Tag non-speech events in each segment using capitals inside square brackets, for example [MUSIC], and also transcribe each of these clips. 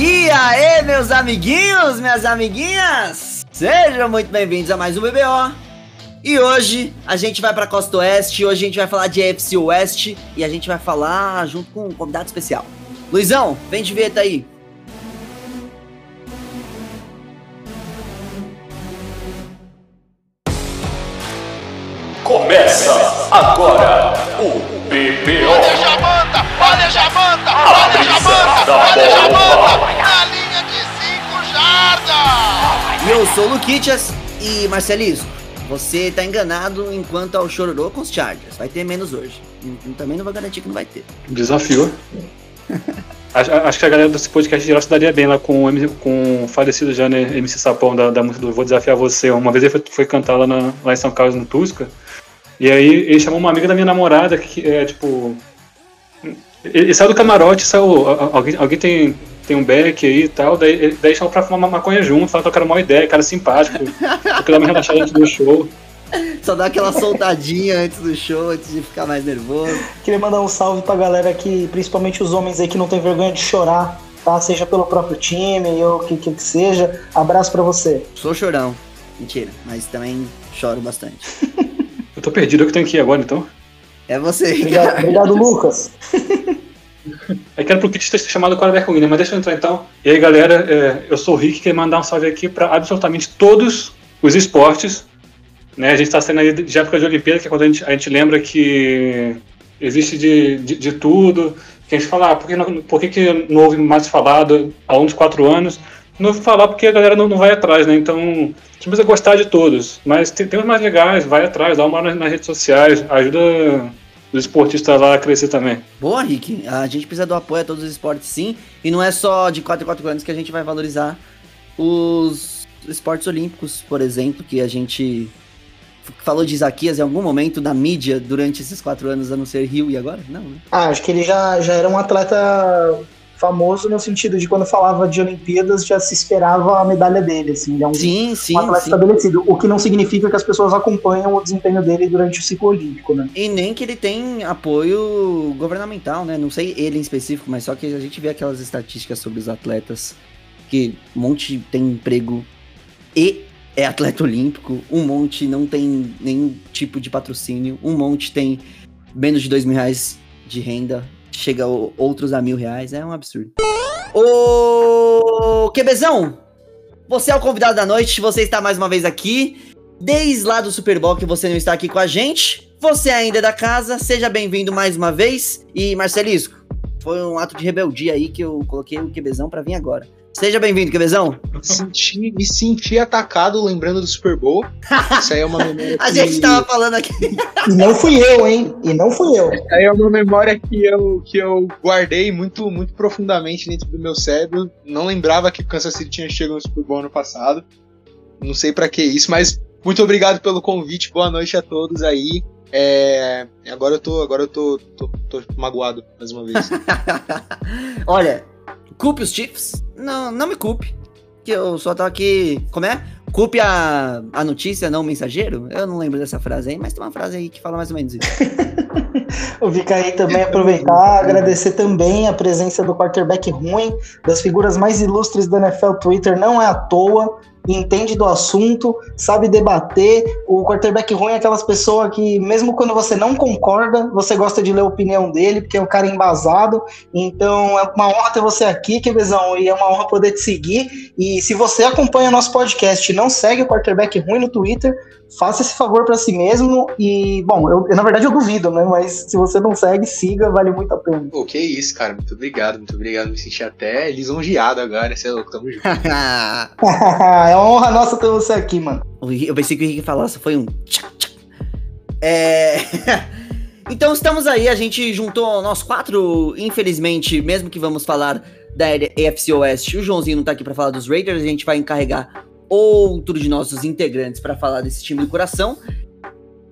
E aí, meus amiguinhos, minhas amiguinhas? Sejam muito bem-vindos a mais um BBO. E hoje a gente vai pra Costa Oeste, hoje a gente vai falar de AFC Oeste e a gente vai falar junto com um convidado especial. Luizão, vem de vinheta aí. Começa agora o BBO. Olha a Jamanta, olha a Jamanta, A olha Jamanta, olha. Jamanta, na linha de 5 jardas. E eu sou o Luquitas e Marcelisco, você tá enganado enquanto ao chororô com os Chargers. Vai ter menos hoje. E Também não vou garantir que não vai ter. Desafio. [LAUGHS] acho, acho que a galera desse podcast geral se daria bem lá com com o falecido já, né, MC Sapão da, da música do Vou Desafiar Você. Uma vez ele foi, foi cantar lá, na- lá em São Carlos, no Tusca. E aí ele chamou uma amiga da minha namorada que é tipo. Ele, saiu do camarote, saiu. Alguém, alguém tem, tem um beck aí e tal, daí, ele- daí chamou pra fumar uma maconha junto, falou que era uma ideia, cara simpático, [LAUGHS] porque dá uma relaxada antes do show. Só dá aquela soltadinha antes do show, antes de ficar mais nervoso. Queria mandar um salve pra galera que, principalmente os homens aí que não tem vergonha de chorar, tá? Seja pelo próprio time ou o que, que que seja. Abraço pra você. Sou chorão. Mentira, mas também choro bastante. [LAUGHS] Eu tô perdido, eu que tenho que ir agora então. É você, Obrigado, Ricardo. obrigado Lucas. [LAUGHS] É que era pro Kit ter chamado o quarterback win, né? mas deixa eu entrar então. E aí, galera, é, eu sou o Rick, queria mandar um salve aqui para absolutamente todos os esportes. Né? A gente está saindo aí de época de Olimpíada, que é quando a gente, a gente lembra que existe de, de, de tudo. Que a gente fala, ah, por que, não, por que, que não houve mais falado há uns quatro anos? Não ouvi falar porque a galera não, não vai atrás, né? Então, a gente precisa gostar de todos. Mas tem, tem uns mais legais, vai atrás, dá uma nas, nas redes sociais, ajuda os esportistas lá a crescer também. Boa, Rick. A gente precisa do apoio a todos os esportes, sim. E não é só de 4 em 4 anos que a gente vai valorizar os esportes olímpicos, por exemplo, que a gente falou de Isaquias em algum momento da mídia durante esses quatro anos, a não ser Rio e agora? Não, né? Ah, acho que ele já, já era um atleta famoso no sentido de quando falava de Olimpíadas já se esperava a medalha dele, assim. Ele é um, Sim, sim, um atleta sim. estabelecido, o que não significa que as pessoas acompanham o desempenho dele durante o ciclo olímpico, né? E nem que ele tem apoio governamental, né? Não sei ele em específico, mas só que a gente vê aquelas estatísticas sobre os atletas que um monte tem emprego e é atleta olímpico, um monte não tem nenhum tipo de patrocínio, um monte tem menos de dois mil reais de renda, chega outros a mil reais, é um absurdo. Ô, Quebezão, você é o convidado da noite, você está mais uma vez aqui. Desde lá do Super Bowl que você não está aqui com a gente. Você ainda é da casa, seja bem-vindo mais uma vez. E Marcelisco, foi um ato de rebeldia aí que eu coloquei o Quebezão pra vir agora. Seja bem-vindo, Quebezão. Senti, me senti atacado lembrando do Super Bowl. [LAUGHS] Isso aí é uma memória A que... gente tava falando aqui. E não fui eu, hein? E não fui eu. Isso aí é uma memória que eu, que eu guardei muito, muito profundamente dentro do meu cérebro. Não lembrava que o Kansas City tinha chegado no Super Bowl ano passado. Não sei pra que isso, mas muito obrigado pelo convite. Boa noite a todos aí. É, agora eu tô, agora eu tô, tô, tô magoado mais uma vez. [LAUGHS] Olha, culpe os Chiefs. Não, não me culpe. Que eu só tô aqui. Como é? Culpe a, a notícia, não o mensageiro? Eu não lembro dessa frase aí, mas tem uma frase aí que fala mais ou menos isso. [LAUGHS] Fico aí também aproveitar, agradecer também a presença do quarterback ruim, das figuras mais ilustres da NFL Twitter, não é à toa, entende do assunto, sabe debater. O quarterback ruim é aquelas pessoas que, mesmo quando você não concorda, você gosta de ler a opinião dele, porque é um cara embasado. Então é uma honra ter você aqui, Quevezão, e é uma honra poder te seguir. E se você acompanha nosso podcast e não segue o quarterback ruim no Twitter, faça esse favor para si mesmo e, bom, eu, eu, na verdade eu duvido, né? Mas se você não segue, siga, vale muito a pena. Pô, que isso, cara. Muito obrigado, muito obrigado. Me senti até lisonjeado agora. Você é louco, tamo junto. [LAUGHS] [LAUGHS] é uma honra nossa ter você aqui, mano. eu pensei que o Henrique falasse, foi um. tchac, tchac. É. [LAUGHS] então estamos aí, a gente juntou nós quatro, infelizmente, mesmo que vamos falar da AFC Oeste, o Joãozinho não tá aqui para falar dos Raiders, a gente vai encarregar outro de nossos integrantes para falar desse time do coração.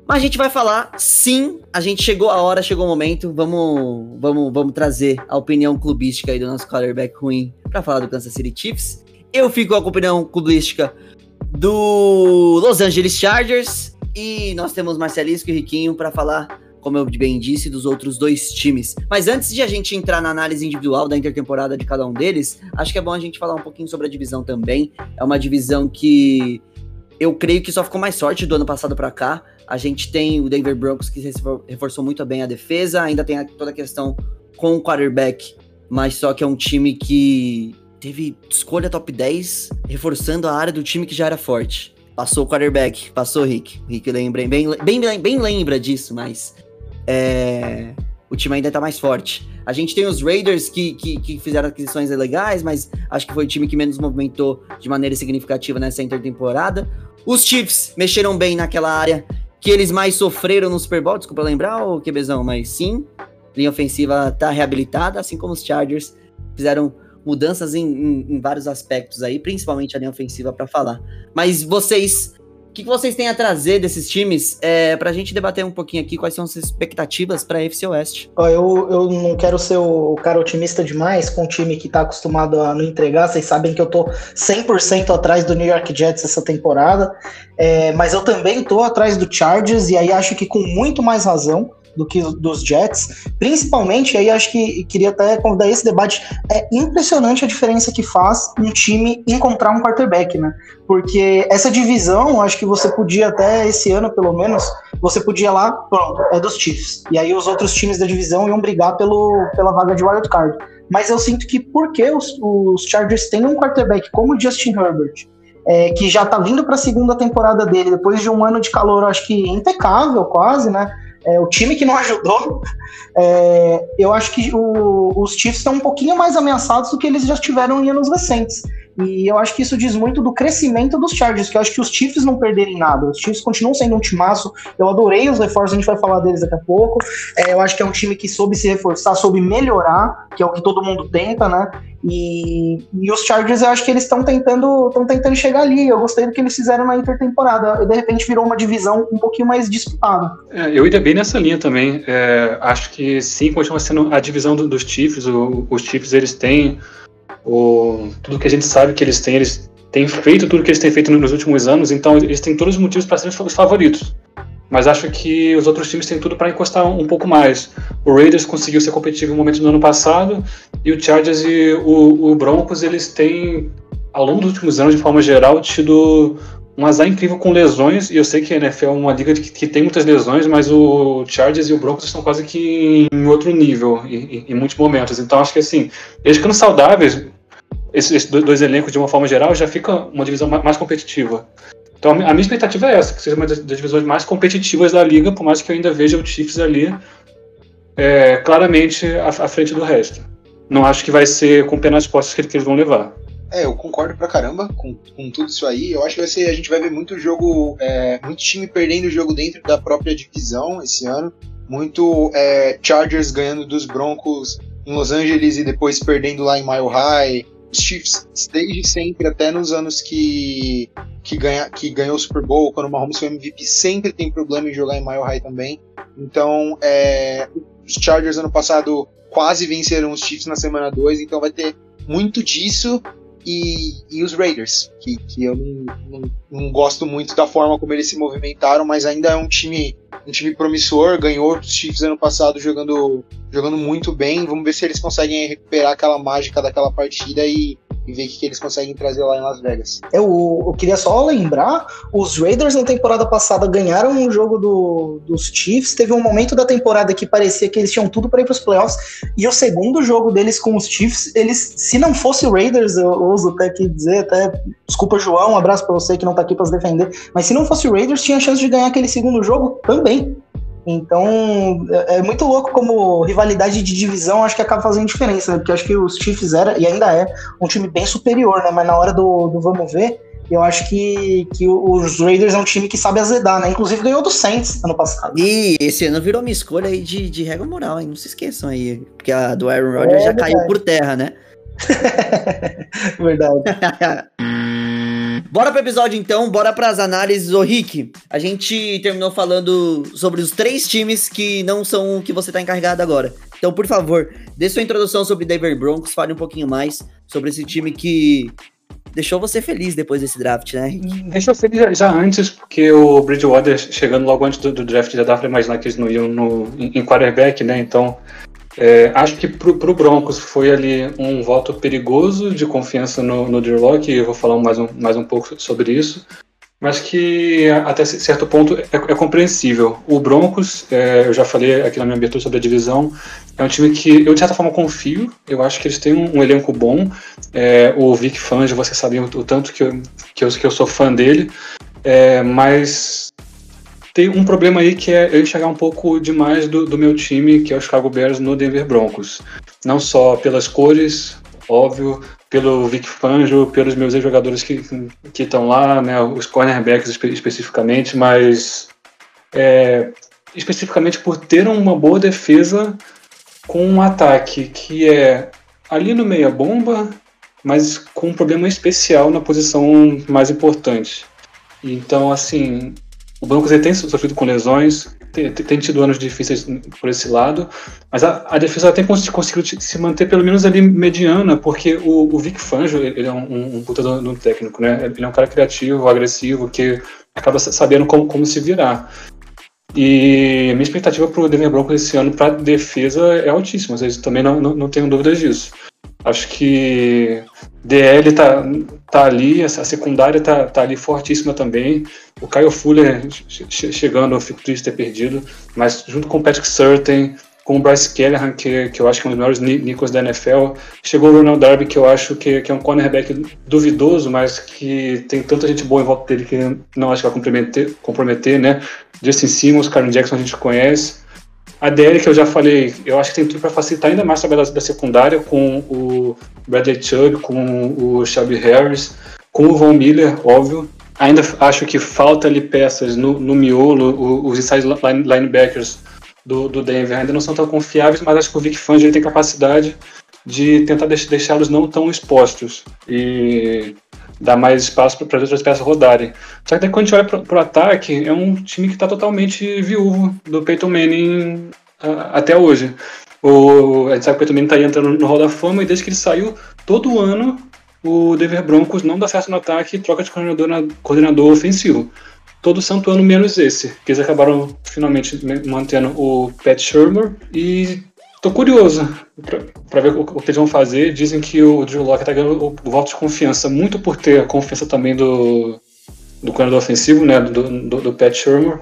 Mas a gente vai falar, sim, a gente chegou a hora, chegou o momento, vamos, vamos, vamos trazer a opinião clubística aí do nosso quarterback ruim para falar do Kansas City Chiefs. Eu fico com a opinião clubística do Los Angeles Chargers e nós temos Marcelisco e Riquinho para falar como eu bem disse, dos outros dois times. Mas antes de a gente entrar na análise individual da intertemporada de cada um deles, acho que é bom a gente falar um pouquinho sobre a divisão também. É uma divisão que eu creio que só ficou mais sorte do ano passado para cá. A gente tem o Denver Broncos que reforçou muito bem a defesa, ainda tem toda a questão com o quarterback, mas só que é um time que teve escolha top 10, reforçando a área do time que já era forte. Passou o quarterback, passou o Rick. Rick lembra, bem, bem, bem lembra disso, mas é, o time ainda tá mais forte. A gente tem os Raiders que, que, que, fizeram aquisições legais, mas acho que foi o time que menos movimentou de maneira significativa nessa intertemporada. Os Chiefs mexeram bem naquela área que eles mais sofreram no Super Bowl, desculpa lembrar, o Quebezão, mas sim, linha ofensiva tá reabilitada, assim como os Chargers fizeram mudanças em, em, em vários aspectos aí, principalmente a linha ofensiva para falar. Mas vocês que, que vocês têm a trazer desses times é, para a gente debater um pouquinho aqui quais são as expectativas para a FC Oeste? Eu, eu não quero ser o cara otimista demais com um time que está acostumado a não entregar. Vocês sabem que eu tô 100% atrás do New York Jets essa temporada, é, mas eu também tô atrás do Chargers e aí acho que com muito mais razão do que dos Jets, principalmente aí acho que queria até convidar esse debate. É impressionante a diferença que faz um time encontrar um quarterback, né? Porque essa divisão, acho que você podia até esse ano, pelo menos, você podia lá, pronto, é dos Chiefs. E aí os outros times da divisão iam brigar pelo, pela vaga de wild card. Mas eu sinto que porque os, os Chargers têm um quarterback como o Justin Herbert, é, que já tá vindo para a segunda temporada dele, depois de um ano de calor, acho que impecável quase, né? É, o time que não [LAUGHS] ajudou, é, eu acho que o, os Chiefs estão um pouquinho mais ameaçados do que eles já tiveram em anos recentes. E eu acho que isso diz muito do crescimento dos Chargers, que eu acho que os Chiefs não perderem nada. Os Chiefs continuam sendo um timaço. Eu adorei os reforços, a gente vai falar deles daqui a pouco. É, eu acho que é um time que soube se reforçar, soube melhorar, que é o que todo mundo tenta, né? E, e os Chargers, eu acho que eles estão tentando, tentando chegar ali. Eu gostei do que eles fizeram na intertemporada. E de repente virou uma divisão um pouquinho mais disputada. É, eu iria bem nessa linha também. É, acho que sim, continua sendo a divisão do, dos Chiefs. O, os Chiefs eles têm o, tudo que a gente sabe que eles têm, eles têm feito tudo que eles têm feito nos últimos anos, então eles têm todos os motivos para serem os favoritos. Mas acho que os outros times têm tudo para encostar um pouco mais. O Raiders conseguiu ser competitivo no momento do ano passado, e o Chargers e o, o Broncos, eles têm, ao longo dos últimos anos, de forma geral, tido um azar incrível com lesões, e eu sei que a NFL é uma liga que, que, tem muitas lesões, mas o Chargers e o Broncos estão quase que em outro nível em, em muitos momentos. Então acho que assim, eles ficando saudáveis, esses, dois elencos de uma forma geral, já fica uma divisão mais competitiva. Então a minha expectativa é essa, que seja uma das divisões mais competitivas da liga, por mais que eu ainda veja o Chiefs ali é, claramente à, à, frente do resto. Não acho que vai ser com penas postas que, que eles vão levar. É, eu concordo pra caramba com, com tudo isso aí. Eu acho que vai ser, a gente vai ver muito jogo, é, muito time perdendo o jogo dentro da própria divisão esse ano. Muito é, Chargers ganhando dos Broncos em Los Angeles e depois perdendo lá em Mile High. Os Chiefs, desde sempre, até nos anos que, que, ganha, que ganhou o Super Bowl, quando o Mahomes foi MVP, sempre tem problema em jogar em Mile High também. Então, é, os Chargers ano passado quase venceram os Chiefs na semana 2, então vai ter muito disso e, e os Raiders, que, que eu não, não, não, gosto muito da forma como eles se movimentaram, mas ainda é um time, um time promissor, ganhou os Chiefs ano passado jogando, jogando muito bem. Vamos ver se eles conseguem recuperar aquela mágica daquela partida e, e ver o que, que eles conseguem trazer lá em Las Vegas. Eu, eu queria só lembrar, os Raiders na temporada passada ganharam um jogo do, dos Chiefs, teve um momento da temporada que parecia que eles tinham tudo para ir para os playoffs, e o segundo jogo deles com os Chiefs, eles, se não fosse Raiders, eu ouso até aqui dizer, até, desculpa João, um abraço para você que não tá aqui para se defender, mas se não fosse Raiders, tinha chance de ganhar aquele segundo jogo também. Então, é, é muito louco como rivalidade de divisão acho que acaba fazendo diferença, né? Porque acho que os Chiefs era, e ainda é, um time bem superior, né? Mas na hora do, do vamos ver, eu acho que, que os Raiders é um time que sabe azedar, né? Inclusive ganhou do Saints ano passado. E esse ano virou uma escolha aí de, de regra moral, hein? Não se esqueçam aí. Porque a do Aaron Rodgers é, já verdade. caiu por terra, né? [LAUGHS] verdade. [LAUGHS] Bora pro episódio então, bora pras análises. Ô Rick, a gente terminou falando sobre os três times que não são o que você tá encarregado agora. Então, por favor, dê sua introdução sobre Denver Broncos, fale um pouquinho mais sobre esse time que deixou você feliz depois desse draft, né? Deixa eu feliz já, já antes, porque o Bridgewater, chegando logo antes do, do draft, já dava pra imaginar que eles não iam no, em, em quarterback, né? Então, é, acho que pro, pro Broncos foi ali um voto perigoso de confiança no, no Drew Locke, e eu vou falar mais um, mais um pouco sobre isso mas que até certo ponto é, é compreensível. O Broncos, é, eu já falei aqui na minha abertura sobre a divisão, é um time que eu de certa forma confio, eu acho que eles têm um, um elenco bom. É, o Vic Fangio, você sabe o, o, tanto que eu, que eu, que eu sou fã dele, é, mas tem um problema aí que é eu enxergar um pouco demais do, do meu time, que é o Chicago Bears, no Denver Broncos. Não só pelas cores, óbvio, pelo Vic Fangio, pelos meus ex-jogadores que estão lá, né, os cornerbacks espe especificamente, mas é, especificamente por ter uma boa defesa com um ataque que é ali no meia-bomba, mas com um problema especial na posição mais importante. Então, assim, o Broncos tem sofrido com lesões, tem, tem, tido anos difíceis por esse lado, mas a, a defesa tem conseguido se manter pelo menos ali mediana, porque o, o Vic Fangio, ele é um, um puta do, do técnico, né? Ele é um cara criativo, agressivo, que acaba sabendo como, como se virar. E minha expectativa para o Denver Broncos esse ano para defesa é altíssima, vocês também não, não, não tenho dúvidas disso. Acho que DL tá, tá ali, a secundária tá, tá ali fortíssima também. O Kyle Fuller chegando, eu fico triste ter perdido, mas junto com o Patrick Surtain, com o Bryce Callahan, que, que eu acho que é um dos melhores níqueis da NFL, chegou o Ronald Darby, que eu acho que, que é um cornerback duvidoso, mas que tem tanta gente boa em volta dele que não acho que vai comprometer, comprometer né? Justin Simmons, Karen Jackson a gente conhece. A DL, que eu já falei, eu acho que tem tudo para facilitar ainda mais a trabalho da secundária com o Bradley Chubb, com o Shelby Harris, com o Von Miller, óbvio. Ainda acho que falta ali peças no, no miolo, os inside linebackers do, do Denver ainda não são tão confiáveis, mas acho que o Vic Fangio tem capacidade de tentar deixá-los não tão expostos. E dar mais espaço para as outras peças rodarem. Só que quando a gente olha para o ataque, é um time que está totalmente viúvo do Peyton Manning até hoje. O, a gente sabe que o Peyton Manning está entrando no Hall da Fama e desde que ele saiu, todo ano o Denver Broncos não dá certo no ataque e troca de coordenador, na, coordenador ofensivo. Todo santo ano menos esse, que eles acabaram finalmente mantendo o Pat Shermer e Tô curioso para ver o, que eles vão fazer. Dizem que o Drew Locke tá ganhando o, voto de confiança, muito por ter a confiança também do, do coordenador ofensivo, né, do, do, do Pat Shermer.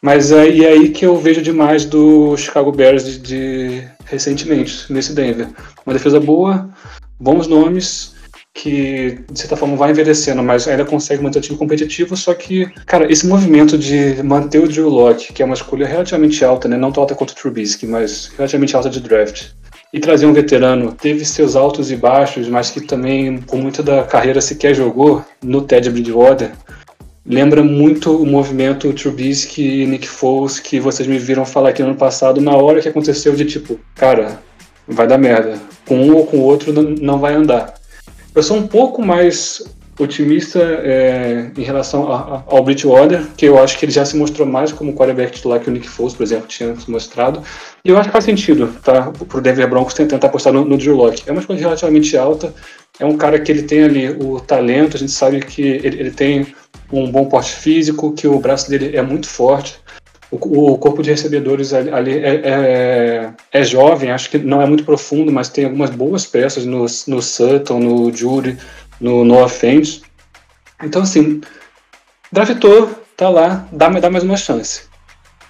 Mas é, é aí que eu vejo demais do Chicago Bears de, de recentemente, nesse Denver. Uma defesa boa, bons nomes, que de certa forma vai envelhecendo, mas ainda consegue manter o time competitivo, só que, cara, esse movimento de manter o Drew Locke, que é uma escolha relativamente alta, né, não tão alta quanto o Trubisky, mas relativamente alta de draft, e trazer um veterano, teve seus altos e baixos, mas que também, com muita da carreira sequer jogou no Ted Bridgewater, lembra muito o movimento Trubisky e Nick Foles que vocês me viram falar aqui no ano passado, na hora que aconteceu de tipo, cara, vai dar merda. Com um ou com o outro não vai andar. Eu sou um pouco mais otimista é, em relação a, a, ao Bridgewater, que eu acho que ele já se mostrou mais como quarterback titular que o Nick Foles, por exemplo, tinha se mostrado. E eu acho que faz sentido tá, para o Denver Broncos tentar apostar no, no Drew Locke. É uma escolha relativamente alta, é um cara que ele tem ali o talento, a gente sabe que ele, ele tem um bom porte físico, que o braço dele é muito forte. O, corpo de recebedores ali, ali é, é, é, jovem, acho que não é muito profundo, mas tem algumas boas peças no, no Sutton, no Jury, no Noah Fent. Então, assim, draftou, tá lá, dá, dá mais uma chance.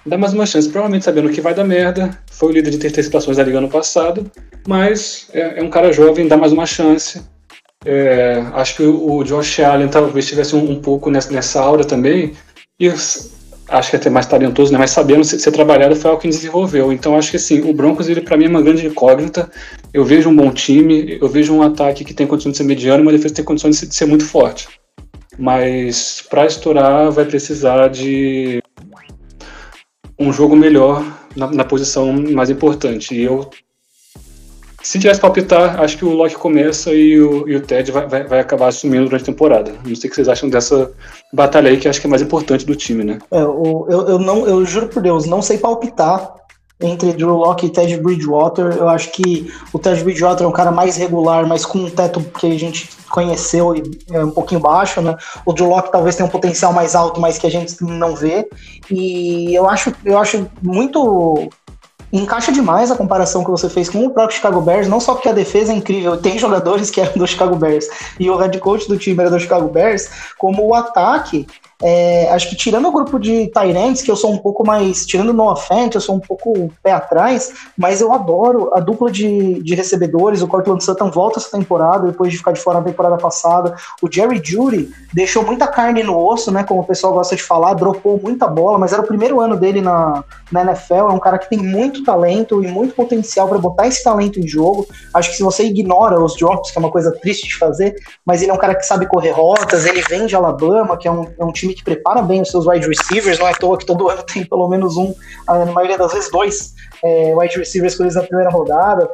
Dá mais uma chance, provavelmente sabendo que vai dar merda. Foi o líder de interceptações da liga ano passado, mas é, é um cara jovem, dá mais uma chance. É, acho que o, Josh Allen talvez tivesse um, um pouco nessa, nessa aura também. E acho que é até mais talentoso, né? Mas sabendo ser, ser trabalhado foi algo que desenvolveu. Então acho que assim, o Broncos ele para mim é uma grande incógnita. Eu vejo um bom time, eu vejo um ataque que tem condição de ser mediano, uma defesa que tem condição de ser, de ser muito forte. Mas para estourar vai precisar de um jogo melhor na, na posição mais importante. E eu se tivesse palpitar, acho que o Loki começa e o, e o Ted vai, vai, vai, acabar assumindo durante a temporada. Não sei o que vocês acham dessa batalha aí, que acho que é mais importante do time, né? É, o, eu, eu, não, eu juro por Deus, não sei palpitar, entre Drew Locke e Ted Bridgewater. Eu acho que o Ted Bridgewater é um cara mais regular, mas com um teto que a gente conheceu e é um pouquinho baixo, né? O Drew Locke talvez tenha um potencial mais alto, mas que a gente não vê. E eu acho, eu acho muito encaixa demais a comparação que você fez com o próprio Chicago Bears, não só porque a defesa é incrível, tem jogadores que eram do Chicago Bears e o head coach do time era do Chicago Bears, como o ataque é, acho que tirando o grupo de Tyrants, que eu sou um pouco mais. Tirando no offense, eu sou um pouco pé atrás, mas eu adoro a dupla de, de recebedores. O Cortland Sutton volta essa temporada, depois de ficar de fora na temporada passada. O Jerry Judy deixou muita carne no osso, né? Como o pessoal gosta de falar, dropou muita bola, mas era o primeiro ano dele na, na NFL. É um cara que tem muito talento e muito potencial para botar esse talento em jogo. Acho que se você ignora os drops, que é uma coisa triste de fazer, mas ele é um cara que sabe correr rotas, ele vem de Alabama, que é um, é um time time que prepara bem os seus wide receivers, não é à toa que todo ano tem pelo menos um, na maioria das vezes dois é, wide receivers escolhidos na primeira rodada.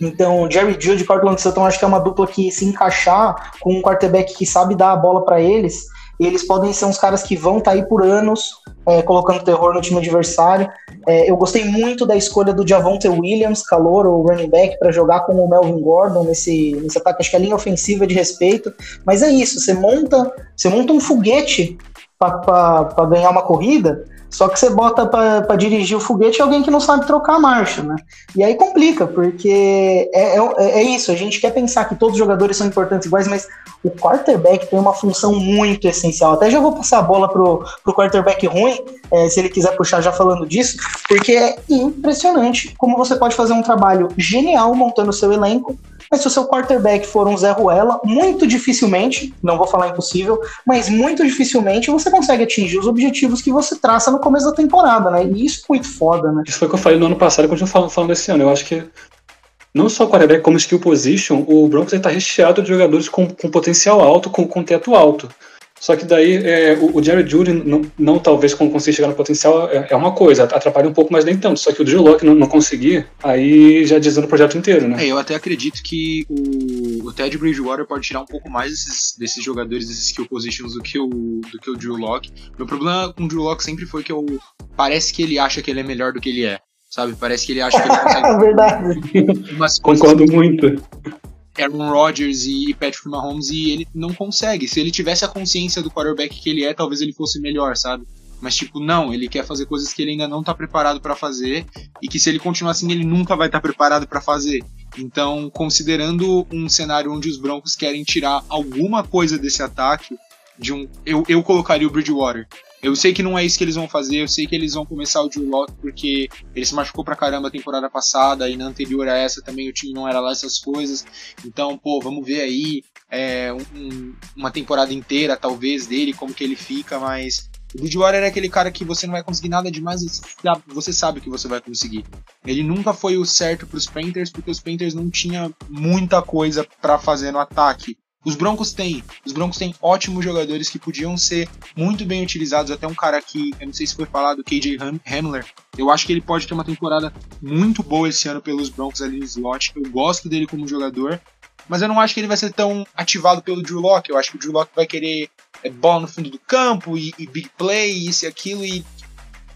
Então, Jerry Judy e Cortland Sutton acho que é uma dupla que se encaixar com um quarterback que sabe dar a bola para eles, eles podem ser uns caras que vão estar tá aí por anos é, colocando terror no time adversário. É, eu gostei muito da escolha do Javonte Williams, calor, o running back, para jogar com o Melvin Gordon nesse, nesse ataque. Acho que a linha ofensiva é de respeito. Mas é isso, você monta, você monta um foguete para ganhar uma corrida, só que você bota para dirigir o foguete alguém que não sabe trocar a marcha, né? E aí complica, porque é, é, é, isso, a gente quer pensar que todos os jogadores são importantes iguais, mas o quarterback tem uma função muito essencial. Até já vou passar a bola pro, pro quarterback ruim, é, se ele quiser puxar já falando disso, porque é impressionante como você pode fazer um trabalho genial montando o seu elenco, mas se o seu quarterback for um Zé Ruela, muito dificilmente, não vou falar impossível, mas muito dificilmente você consegue atingir os objetivos que você traça no começo da temporada, né? E isso é muito foda, né? Isso foi o que eu falei no ano passado e continuo falando, falando esse ano. Eu acho que não só quarterback como skill position, o Broncos está recheado de jogadores com, com potencial alto, com, com teto alto. Só que daí é, o, o Jerry Judy não, não talvez conseguir chegar no potencial é, é, uma coisa, atrapalha um pouco, mas nem tanto. Só que o Drew Locke não, não conseguir, aí já dizendo o projeto inteiro, né? É, eu até acredito que o, o Ted Bridgewater pode tirar um pouco mais desses, desses jogadores, desses skill positions do que o, do que o Drew Locke. Meu problema com o Drew Locke sempre foi que eu, parece que ele acha que ele é melhor do que ele é. Sabe? Parece que ele acha que ele [LAUGHS] consegue. É verdade. Concordo muito. Aaron Rodgers e Patrick Mahomes e ele não consegue. Se ele tivesse a consciência do quarterback que ele é, talvez ele fosse melhor, sabe? Mas, tipo, não, ele quer fazer coisas que ele ainda não tá preparado para fazer e que se ele continuar assim, ele nunca vai estar tá preparado para fazer. Então, considerando um cenário onde os Broncos querem tirar alguma coisa desse ataque, de um, eu, eu colocaria o Bridgewater. Eu sei que não é isso que eles vão fazer, eu sei que eles vão começar o Drew Locke porque ele se machucou pra caramba a temporada passada e na anterior a essa também o time não era lá essas coisas. Então, pô, vamos ver aí é, um, uma temporada inteira, talvez, dele, como que ele fica, mas o Bridgewater é aquele cara que você não vai conseguir nada demais, você sabe que você vai conseguir. Ele nunca foi o certo para os Panthers, porque os Panthers não tinha muita coisa para fazer no ataque. Os Broncos têm. Os Broncos têm ótimos jogadores que podiam ser muito bem utilizados. Até um cara que, eu não sei se foi falado, KJ Hamler. Eu acho que ele pode ter uma temporada muito boa esse ano pelos Broncos ali no slot. Eu gosto dele como jogador. Mas eu não acho que ele vai ser tão ativado pelo Drew Locke. Eu acho que o Drew Locke vai querer é, bola no fundo do campo e, e big play, isso e aquilo. E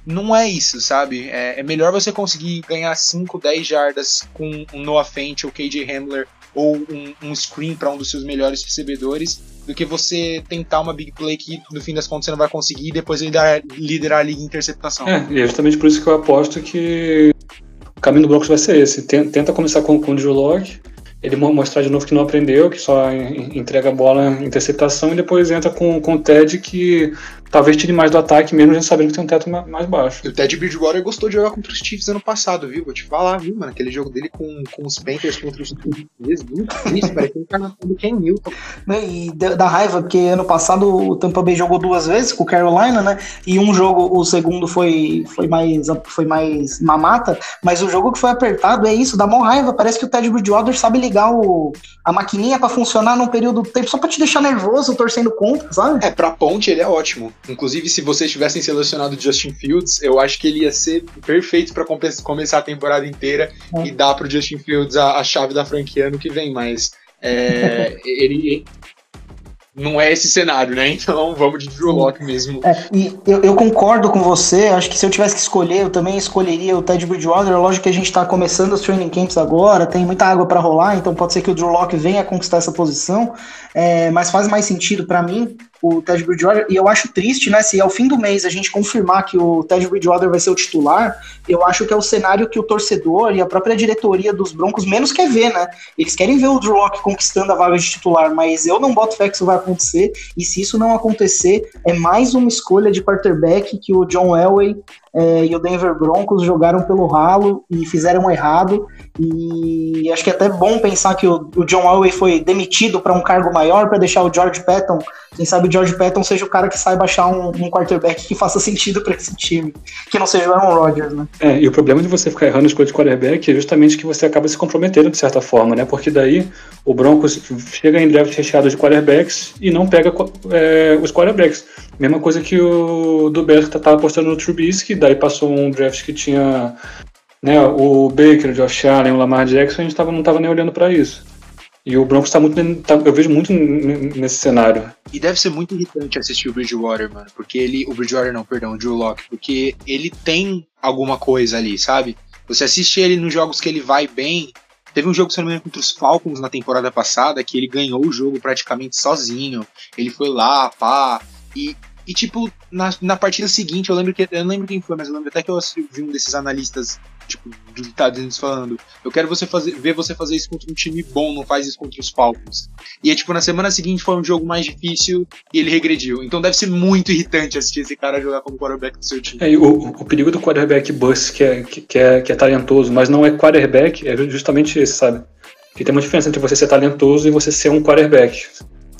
não é isso, sabe? É, é melhor você conseguir ganhar 5, 10 jardas com um Noah Fent ou KJ Hamler ou um, um screen para um dos seus melhores recebedores do que você tentar uma big play que no fim das contas você não vai conseguir e depois liderar, liderar a liga em interceptação. É, e é justamente por isso que eu aposto que o caminho do Broncos vai ser esse. Tenta começar com, com o Drew Locke, ele mostrar de novo que não aprendeu, que só entrega a bola em interceptação e depois entra com, com o Ted que talvez tire mais do ataque, mesmo já sabendo que tem um teto mais baixo. E o Ted Bridgewater gostou de jogar contra os Chiefs ano passado, viu? Vou te falar, viu, mano? Aquele jogo dele com, com os Panthers contra os Chiefs, muito triste, parecia um cara do Ken Newton. E da raiva, porque ano passado o Tampa Bay jogou duas vezes com o Carolina, né? E um jogo, o segundo foi, foi, mais, foi mais mamata, mas o jogo que foi apertado é isso, dá mó raiva. Parece que o Ted Bridgewater sabe ligar o, a maquininha para funcionar num período do tempo só pra te deixar nervoso, torcendo contra, sabe? É, pra ponte ele é ótimo. Inclusive, se vocês tivessem selecionado Justin Fields, eu acho que ele ia ser perfeito para começar a temporada inteira é. e dar pro Justin Fields a, a, chave da franquia ano que vem, mas é, [LAUGHS] ele, não é esse cenário, né? [LAUGHS] Então vamos de Drew Lock mesmo. É, e eu, eu concordo com você, acho que se eu tivesse que escolher, eu também escolheria o Ted Bridgewater. Lógico que a gente está começando os training camps agora, tem muita água para rolar, então pode ser que o Drew Lock venha conquistar essa posição, é, mas faz mais sentido para mim o Ted Bridgewater, e eu acho triste, né, se ao fim do mês a gente confirmar que o Ted Bridgewater vai ser o titular, eu acho que é o cenário que o torcedor e a própria diretoria dos Broncos menos quer ver, né? Eles querem ver o Drew Lock conquistando a vaga de titular, mas eu não boto fé que isso vai acontecer, e se isso não acontecer, é mais uma escolha de quarterback que o John Elway é, e o Denver Broncos jogaram pelo ralo e fizeram errado. E acho que é até bom pensar que o, o John Elway foi demitido para um cargo maior para deixar o George Patton. Quem sabe o George Patton seja o cara que saiba achar um, um quarterback que faça sentido para esse time, que não seja o Aaron Rodgers, né? É, e o problema de você ficar errando a escolha de quarterback é justamente que você acaba se comprometendo de certa forma, né? Porque daí o Broncos chega em draft recheado de quarterbacks e não pega é, os quarterbacks. Mesma coisa que o do Bears que tava apostando no Trubisky, daí passou um draft que tinha né, o Baker, o Josh Allen, o Lamar Jackson, a gente tava, não tava nem olhando para isso. E o Broncos tá muito. Tá, eu vejo muito nesse cenário. E deve ser muito irritante assistir o Bridgewater, mano. Porque ele. O Bridgewater não, perdão, o Drew Locke. Porque ele tem alguma coisa ali, sabe? Você assiste ele nos jogos que ele vai bem. Teve um jogo, se não me engano, contra os Falcons na temporada passada, que ele ganhou o jogo praticamente sozinho. Ele foi lá, pá. E e, tipo, na, na partida seguinte, eu lembro que. Eu não lembro quem foi, mas eu lembro até que eu vi um desses analistas, tipo, dos Estados Unidos falando. Eu quero você fazer, ver você fazer isso contra um time bom, não faz isso contra os Falcons. E é tipo, na semana seguinte foi um jogo mais difícil e ele regrediu. Então deve ser muito irritante assistir esse cara jogar como quarterback do seu time. É, o, o perigo do quarterback bust, que é, que, é, que é talentoso, mas não é quarterback, é justamente esse, sabe? Que tem uma diferença entre você ser talentoso e você ser um quarterback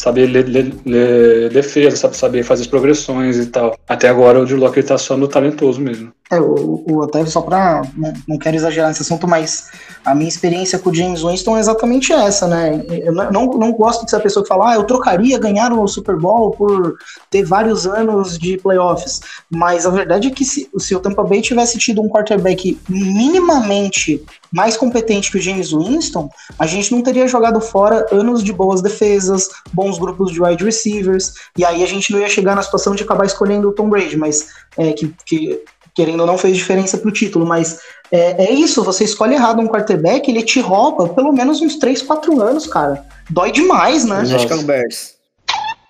saber ler, ler, ler defesa, sabe, saber fazer as progressões e tal. Até agora o Drew Locke tá só no talentoso mesmo. É, o, o até só pra. Não, não quero exagerar nesse assunto, mas a minha experiência com o James Winston é exatamente essa, né? Eu não, não gosto de ser a pessoa que fala, ah, eu trocaria ganhar o Super Bowl por ter vários anos de playoffs. Mas a verdade é que se, se o Tampa Bay tivesse tido um quarterback minimamente mais competente que o James Winston, a gente não teria jogado fora anos de boas defesas, bons grupos de wide receivers, e aí a gente não ia chegar na situação de acabar escolhendo o Tom Brady, mas é, que, que querendo ou não, fez diferença pro título, mas é, é, isso, você escolhe errado um quarterback, ele te rouba pelo menos uns 3, 4 anos, cara. Dói demais, né? Chicago Bears.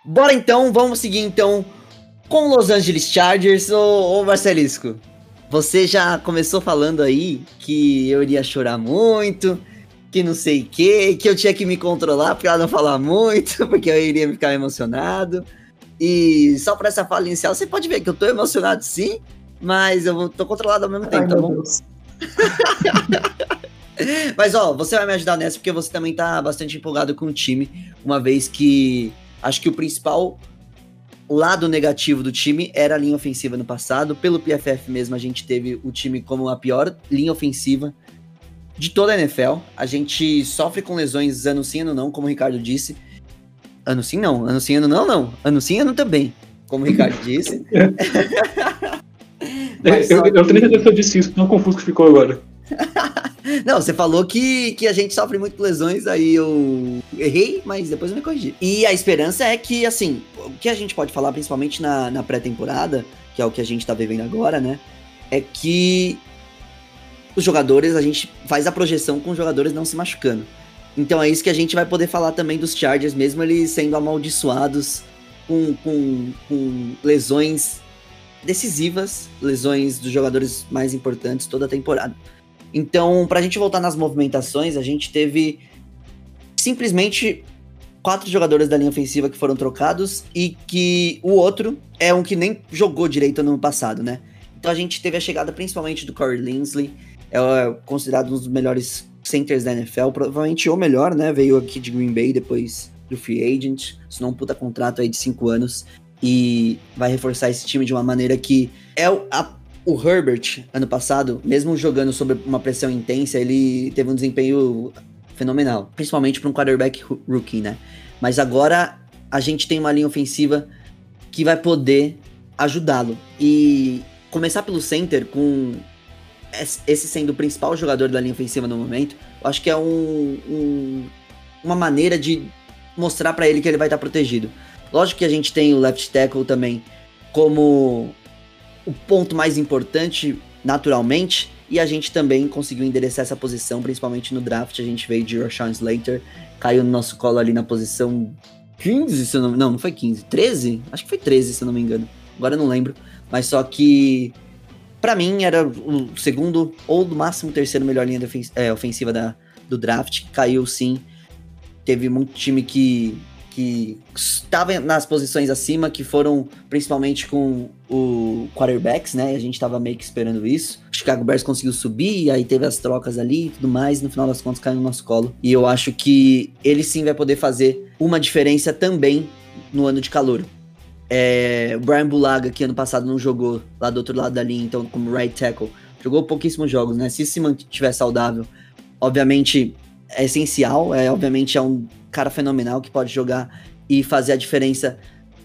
Bora então, vamos seguir então com Los Angeles Chargers, ô, ô Marcelisco. Você já começou falando aí que eu iria chorar muito, que não sei o que, que eu tinha que me controlar pra não falar muito, [LAUGHS] porque eu iria ficar emocionado. E só por essa fala inicial, você pode ver que eu tô emocionado sim, mas eu tô controlado ao mesmo tempo, Ai, tá bom? [LAUGHS] mas ó, você vai me ajudar nessa porque você também tá bastante empolgado com o time, uma vez que acho que o principal lado negativo do time era a linha ofensiva no passado. Pelo PFF mesmo, a gente teve o time como a pior linha ofensiva de toda a NFL. A gente sofre com lesões ano sim, ano não, como o Ricardo disse. Ano sim, não. Ano sim, ano não, não. Ano sim, ano também, como o Ricardo disse. [LAUGHS] Mas eu, eu, que... eu eu disse isso, tão confuso que ficou agora. [LAUGHS] Não, você falou que, que a gente sofre muito lesões, aí eu errei, mas depois eu me corrigi. E a esperança é que, assim, o que a gente pode falar, principalmente na, na pré-temporada, que é o que a gente tá vivendo agora, né? É que os jogadores, a gente faz a projeção com os jogadores não se machucando. Então é isso que a gente vai poder falar também dos Chargers, mesmo eles sendo amaldiçoados com, com, com lesões decisivas, lesões dos jogadores mais importantes toda a temporada. Então, para a gente voltar nas movimentações, a gente teve simplesmente quatro jogadores da linha ofensiva que foram trocados e que o outro é um que nem jogou direito no ano passado, né? Então a gente teve a chegada principalmente do Corey Linsley, é considerado um dos melhores centers da NFL, provavelmente o melhor, né? Veio aqui de Green Bay depois do free agent, assinou um puta contrato aí de cinco anos e vai reforçar esse time de uma maneira que é o, a, o Herbert, ano passado, mesmo jogando sob uma pressão intensa, ele teve um desempenho fenomenal, principalmente para um quarterback rookie, né? Mas agora a gente tem uma linha ofensiva que vai poder ajudá-lo. E começar pelo center com esse sendo o principal jogador da linha ofensiva no momento, eu acho que é um, um uma maneira de mostrar para ele que ele vai estar protegido. Lógico que a gente tem o left tackle também como o ponto mais importante naturalmente, e a gente também conseguiu endereçar essa posição, principalmente no draft. A gente veio de Rashawn Slater, caiu no nosso colo ali na posição 15, se eu não, não, não foi 15, 13? Acho que foi 13, se eu não me engano. Agora eu não lembro. Mas só que, para mim, era o segundo ou no máximo terceiro melhor linha é, ofensiva da, do draft. Caiu sim. Teve muito time que que estava nas posições acima, que foram principalmente com o quarterbacks, né? A gente estava meio que esperando isso. O Chicago Bears conseguiu subir, aí teve as trocas ali e tudo mais, no final das contas caiu no nosso colo. E eu acho que ele sim vai poder fazer uma diferença também no ano de calor. É, o Brian Bulaga, que ano passado não jogou lá do outro lado da linha, então como right tackle, jogou pouquíssimos jogos, né? Se se mantiver saudável, obviamente é essencial, é obviamente é um cara fenomenal que pode jogar e fazer a diferença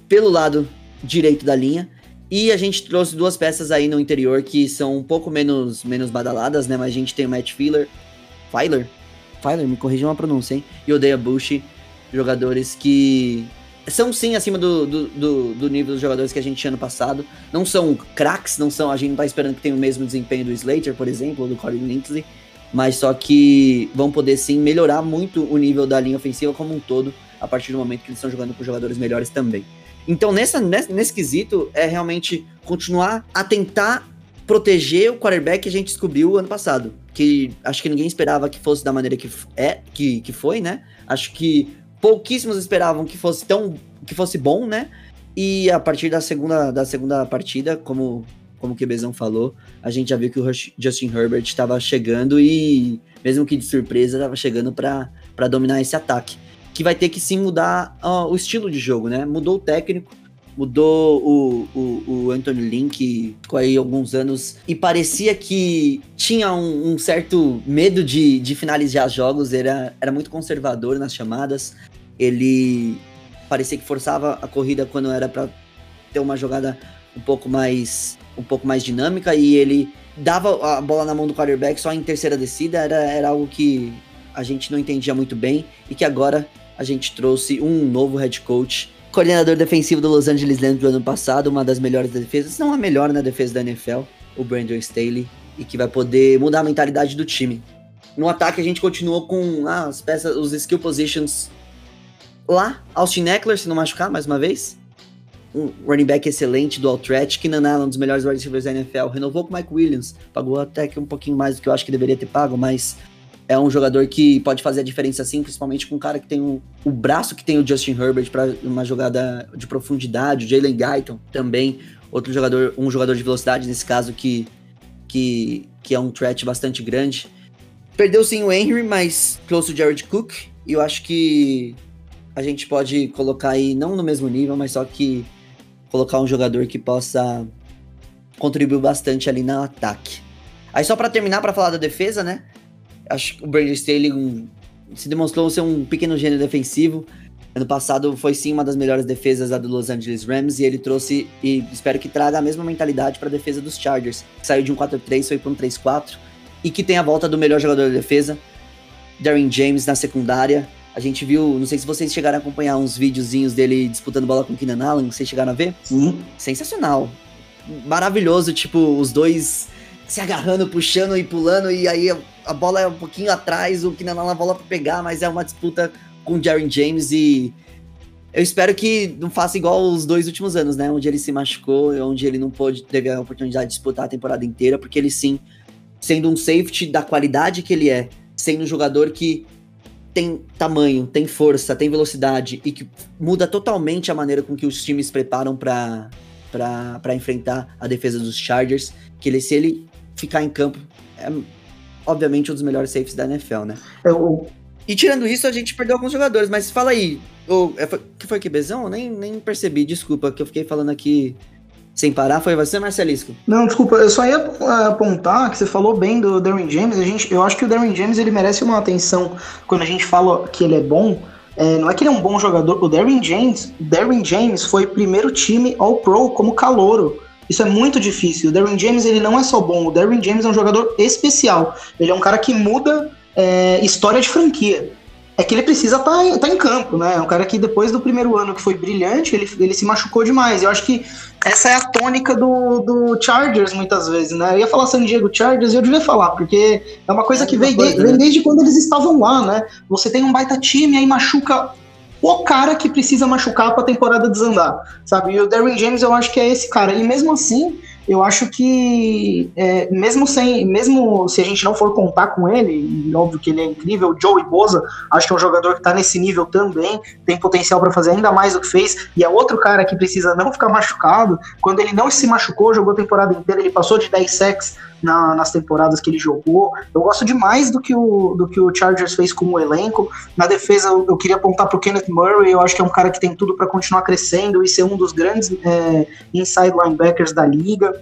pelo lado direito da linha. E a gente trouxe duas peças aí no interior que são um pouco menos, menos badaladas, né? Mas a gente tem o Matt Filler, Filer, Filer, me corrija uma pronúncia, hein? E o Bush, jogadores que são sim acima do, do, do, do, nível dos jogadores que a gente tinha no passado. Não são craques, não são. A gente não tá esperando que tenha o mesmo desempenho do Slater, por exemplo, ou do Corey Linsley mas só que vão poder sim melhorar muito o nível da linha ofensiva como um todo a partir do momento que eles estão jogando com jogadores melhores também. Então, nessa, nesse, nesse quesito, é realmente continuar a tentar proteger o quarterback que a gente descobriu ano passado. Que acho que ninguém esperava que fosse da maneira que é, que, que foi, né? Acho que pouquíssimos esperavam que fosse tão que fosse bom, né? E a partir da segunda, da segunda partida, como como o QBzão falou, a gente já viu que o Justin Herbert estava chegando e, mesmo que de surpresa, estava chegando para dominar esse ataque. Que vai ter que sim mudar o estilo de jogo, né? Mudou o técnico, mudou o, o, o Anthony que ficou aí alguns anos e parecia que tinha um, um, certo medo de, de finalizar jogos, era, era muito conservador nas chamadas, ele parecia que forçava a corrida quando era para ter uma jogada um pouco mais um pouco mais dinâmica e ele dava a bola na mão do quarterback só em terceira descida, era, era algo que a gente não entendia muito bem e que agora a gente trouxe um novo head coach, coordenador defensivo do Los Angeles Rams do ano passado, uma das melhores defesas, não a melhor na defesa da NFL, o Brandon Staley, e que vai poder mudar a mentalidade do time. No ataque a gente continuou com ah, as peças, os skill positions lá, Austin Eckler se não machucar mais uma vez, um running back excelente, do threat, Keenan Allen, um dos melhores wide receivers da NFL, renovou com o Mike Williams, pagou até que um pouquinho mais do que eu acho que deveria ter pago, mas é um jogador que pode fazer a diferença sim, principalmente com um cara que tem o, o braço que tem o Justin Herbert para uma jogada de profundidade, o Jalen Guyton também, outro jogador, um jogador de velocidade nesse caso que, que, que é um threat bastante grande. Perdeu sim o Henry, mas trouxe o Jared Cook, e eu acho que a gente pode colocar aí, não no mesmo nível, mas só que colocar um jogador que possa contribuir bastante ali no ataque. Aí só para terminar para falar da defesa, né? Acho que o Brandon Staley um, se demonstrou ser um pequeno gênio defensivo. Ano passado foi sim uma das melhores defesas da do Los Angeles Rams e ele trouxe e espero que traga a mesma mentalidade para a defesa dos Chargers. Que saiu de um 4-3 foi para um 3-4 e que tem a volta do melhor jogador da defesa, Darren James na secundária, a gente viu, não sei se vocês chegaram a acompanhar uns videozinhos dele disputando bola com o Keenan Allen, vocês chegaram a ver? Sim. Sensacional. Maravilhoso, tipo, os dois se agarrando, puxando e pulando, e aí a bola é um pouquinho atrás, o Keenan Allen bola pra pegar, mas é uma disputa com o Jaren James e eu espero que não faça igual os dois últimos anos, né? Onde ele se machucou, onde ele não pôde, teve a oportunidade de disputar a temporada inteira, porque ele sim, sendo um safety da qualidade que ele é, sendo um jogador que tem tamanho, tem força, tem velocidade e que muda totalmente a maneira com que os times preparam para para enfrentar a defesa dos Chargers, que ele se ele ficar em campo é obviamente um dos melhores safes da NFL, né? Eu... E tirando isso, a gente perdeu alguns jogadores, mas fala aí, o é, que foi que Bezão? Nem nem percebi, desculpa, que eu fiquei falando aqui sem parar foi você, Marcelisco? Não, desculpa, eu só ia é, apontar que você falou bem do Darren James. A gente, eu acho que o Darren James ele merece uma atenção quando a gente fala que ele é bom. É, não é que ele é um bom jogador. O Darren James, Darren James foi primeiro time All Pro como calouro. Isso é muito difícil. O Darren James ele não é só bom. O Darren James é um jogador especial. Ele é um cara que muda é, história de franquia. É que ele precisa estar tá, tá em campo, né? É um cara que depois do primeiro ano que foi brilhante, ele, ele se machucou demais. Eu acho que essa é a tônica do, do Chargers muitas vezes, né? Eu ia falar San Diego Chargers e eu devia falar, porque é uma coisa é que vem, coisa, de, vem né? desde quando eles estavam lá, né? Você tem um baita time, aí machuca o cara que precisa machucar para a temporada desandar, sabe? E o Darren James eu acho que é esse cara. E mesmo assim, eu acho que é, mesmo sem, mesmo se a gente não for contar com ele, e óbvio que ele é incrível, o Joey Boza, acho que é um jogador que está nesse nível também, tem potencial para fazer ainda mais do que fez, e é outro cara que precisa não ficar machucado. Quando ele não se machucou, jogou a temporada inteira, ele passou de 10 sacks na, nas temporadas que ele jogou. Eu gosto demais do que o, do que o Chargers fez com o elenco. Na defesa, eu, eu queria apontar para o Kenneth Murray, eu acho que é um cara que tem tudo para continuar crescendo e ser um dos grandes é, inside linebackers da liga.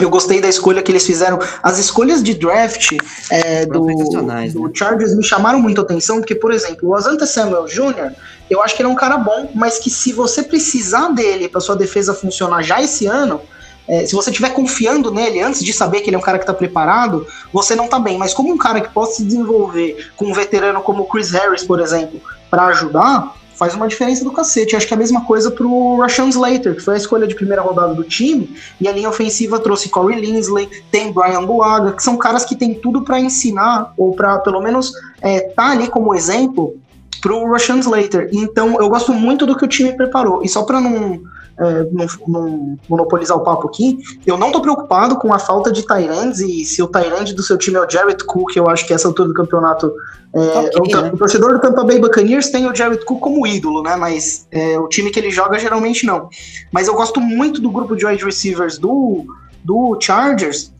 Eu gostei da escolha que eles fizeram. As escolhas de draft é, do, do né? Chargers me chamaram muito a atenção, porque, por exemplo, o Asante Samuel Jr., eu acho que ele é um cara bom, mas que se você precisar dele para sua defesa funcionar já esse ano, é, se você estiver confiando nele antes de saber que ele é um cara que está preparado, você não está bem. Mas como um cara que pode se desenvolver com um veterano como o Chris Harris, por exemplo, para ajudar, faz uma diferença do cacete. Acho que é a mesma coisa pro Rashawn Slater, que foi a escolha de primeira rodada do time, e a linha ofensiva trouxe Corey Linsley, tem Brian Buaga, que são caras que têm tudo para ensinar, ou para pelo menos é, tá ali como exemplo pro Rashawn Slater. Então eu gosto muito do que o time preparou. E só para não é, não, não, monopolizar o papo aqui, eu não tô preocupado com a falta de Tyrands e se o Tyrand do seu time é o Jared Cook, eu acho que essa altura do campeonato. É, okay, o, né? o, torcedor do Tampa Bay Buccaneers tem o Jared Cook como ídolo, né? Mas é, o time que ele joga geralmente não. Mas eu gosto muito do grupo de wide receivers do, do Chargers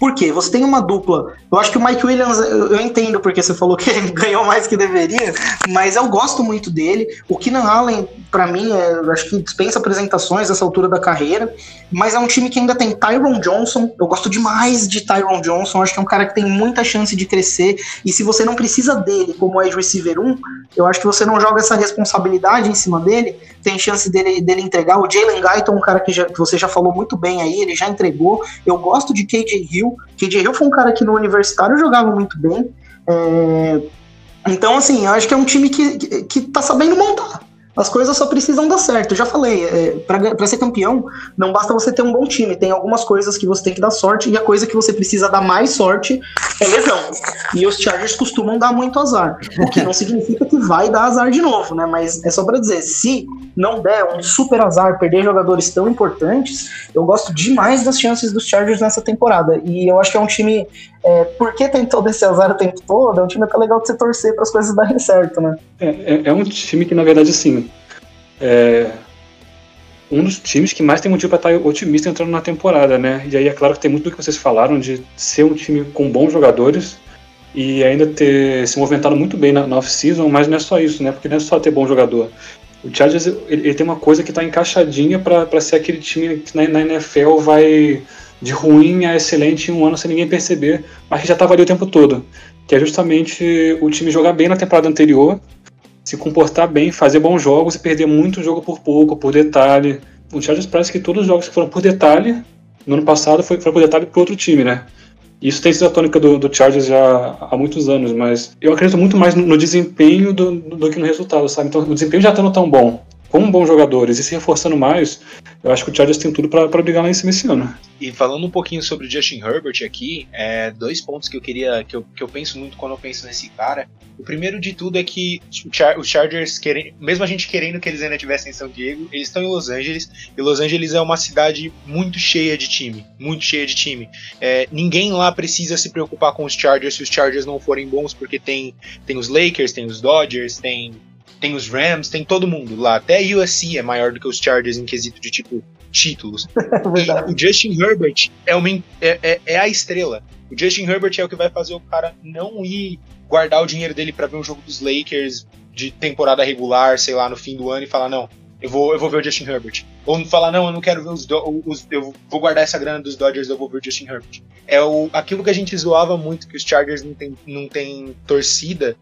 por quê? Você tem uma dupla. Eu acho que o Mike Williams, eu, entendo porque você falou que [LAUGHS] ele ganhou mais que deveria, mas eu gosto muito dele. O Keenan Allen, para mim, é, acho que dispensa apresentações nessa altura da carreira, mas é um time que ainda tem Tyron Johnson. Eu gosto demais de Tyron Johnson, acho que é um cara que tem muita chance de crescer. E se você não precisa dele como wide receiver 1, eu acho que você não joga essa responsabilidade em cima dele, tem chance dele, dele entregar. O Jalen Guyton, um cara que, já, que você já falou muito bem aí, ele já entregou. Eu gosto de KJ Hill. KJ Hill foi um cara que no universitário jogava muito bem. É... Então, assim, eu acho que é um time que, que, que tá sabendo montar. As coisas só precisam dar certo. Eu já falei, é, para ser campeão, não basta você ter um bom time. Tem algumas coisas que você tem que dar sorte, e a coisa que você precisa dar mais sorte é lesão. E os Chargers costumam dar muito azar. O que não significa que vai dar azar de novo, né? Mas é só para dizer, se não der um super azar, perder jogadores tão importantes, eu gosto demais das chances dos Chargers nessa temporada. E eu acho que é um time. É, porque tem todo esse azar o tempo todo, é um time até legal de você torcer para as coisas darem certo, né? É, é, é, um time que, na verdade, sim. É um dos times que mais tem motivo para estar otimista entrando na temporada, né? E aí é claro que tem muito do que vocês falaram de ser um time com bons jogadores e ainda ter se movimentado muito bem na, na off-season, mas não é só isso, né? Porque não é só ter bom jogador. O Chargers ele, ele tem uma coisa que está encaixadinha para ser aquele time que na, na, NFL vai de ruim a excelente em um ano sem ninguém perceber, mas que já estava ali o tempo todo. Que é justamente o time jogar bem na temporada anterior, se comportar bem, fazer bons jogos e perder muito jogo por pouco, por detalhe. O Chargers parece que todos os jogos que foram por detalhe, no ano passado foi, por detalhe para outro time, né? Isso tem sido a tônica do, do, Chargers já há muitos anos, mas eu acredito muito mais no, no desempenho do, do, que no resultado, sabe? Então o desempenho já estando tão bom, com bons jogadores e se reforçando mais, eu acho que o Chargers tem tudo para brigar lá em cima esse ano. E falando um pouquinho sobre o Justin Herbert aqui, é, dois pontos que eu queria, que eu, que eu penso muito quando eu penso nesse cara. O primeiro de tudo é que os Chargers querem, mesmo a gente querendo que eles ainda tivessem em São Diego, eles estão em Los Angeles, e Los Angeles é uma cidade muito cheia de time, muito cheia de time. É, ninguém lá precisa se preocupar com os Chargers se os Chargers não forem bons, porque tem, tem os Lakers, tem os Dodgers, tem tem os Rams, tem todo mundo lá. Até a USC é maior do que os Chargers em quesito de tipo títulos. [LAUGHS] e o Justin Herbert é, uma, é, é, é, a estrela. O Justin Herbert é o que vai fazer o cara não ir guardar o dinheiro dele para ver um jogo dos Lakers de temporada regular, sei lá, no fim do ano e falar, não, eu vou, eu vou ver o Justin Herbert. Ou falar, não, eu não quero ver os, os, Eu vou guardar essa grana dos Dodgers, eu vou ver o Justin Herbert. É o, aquilo que a gente zoava muito, que os Chargers não tem, não tem torcida.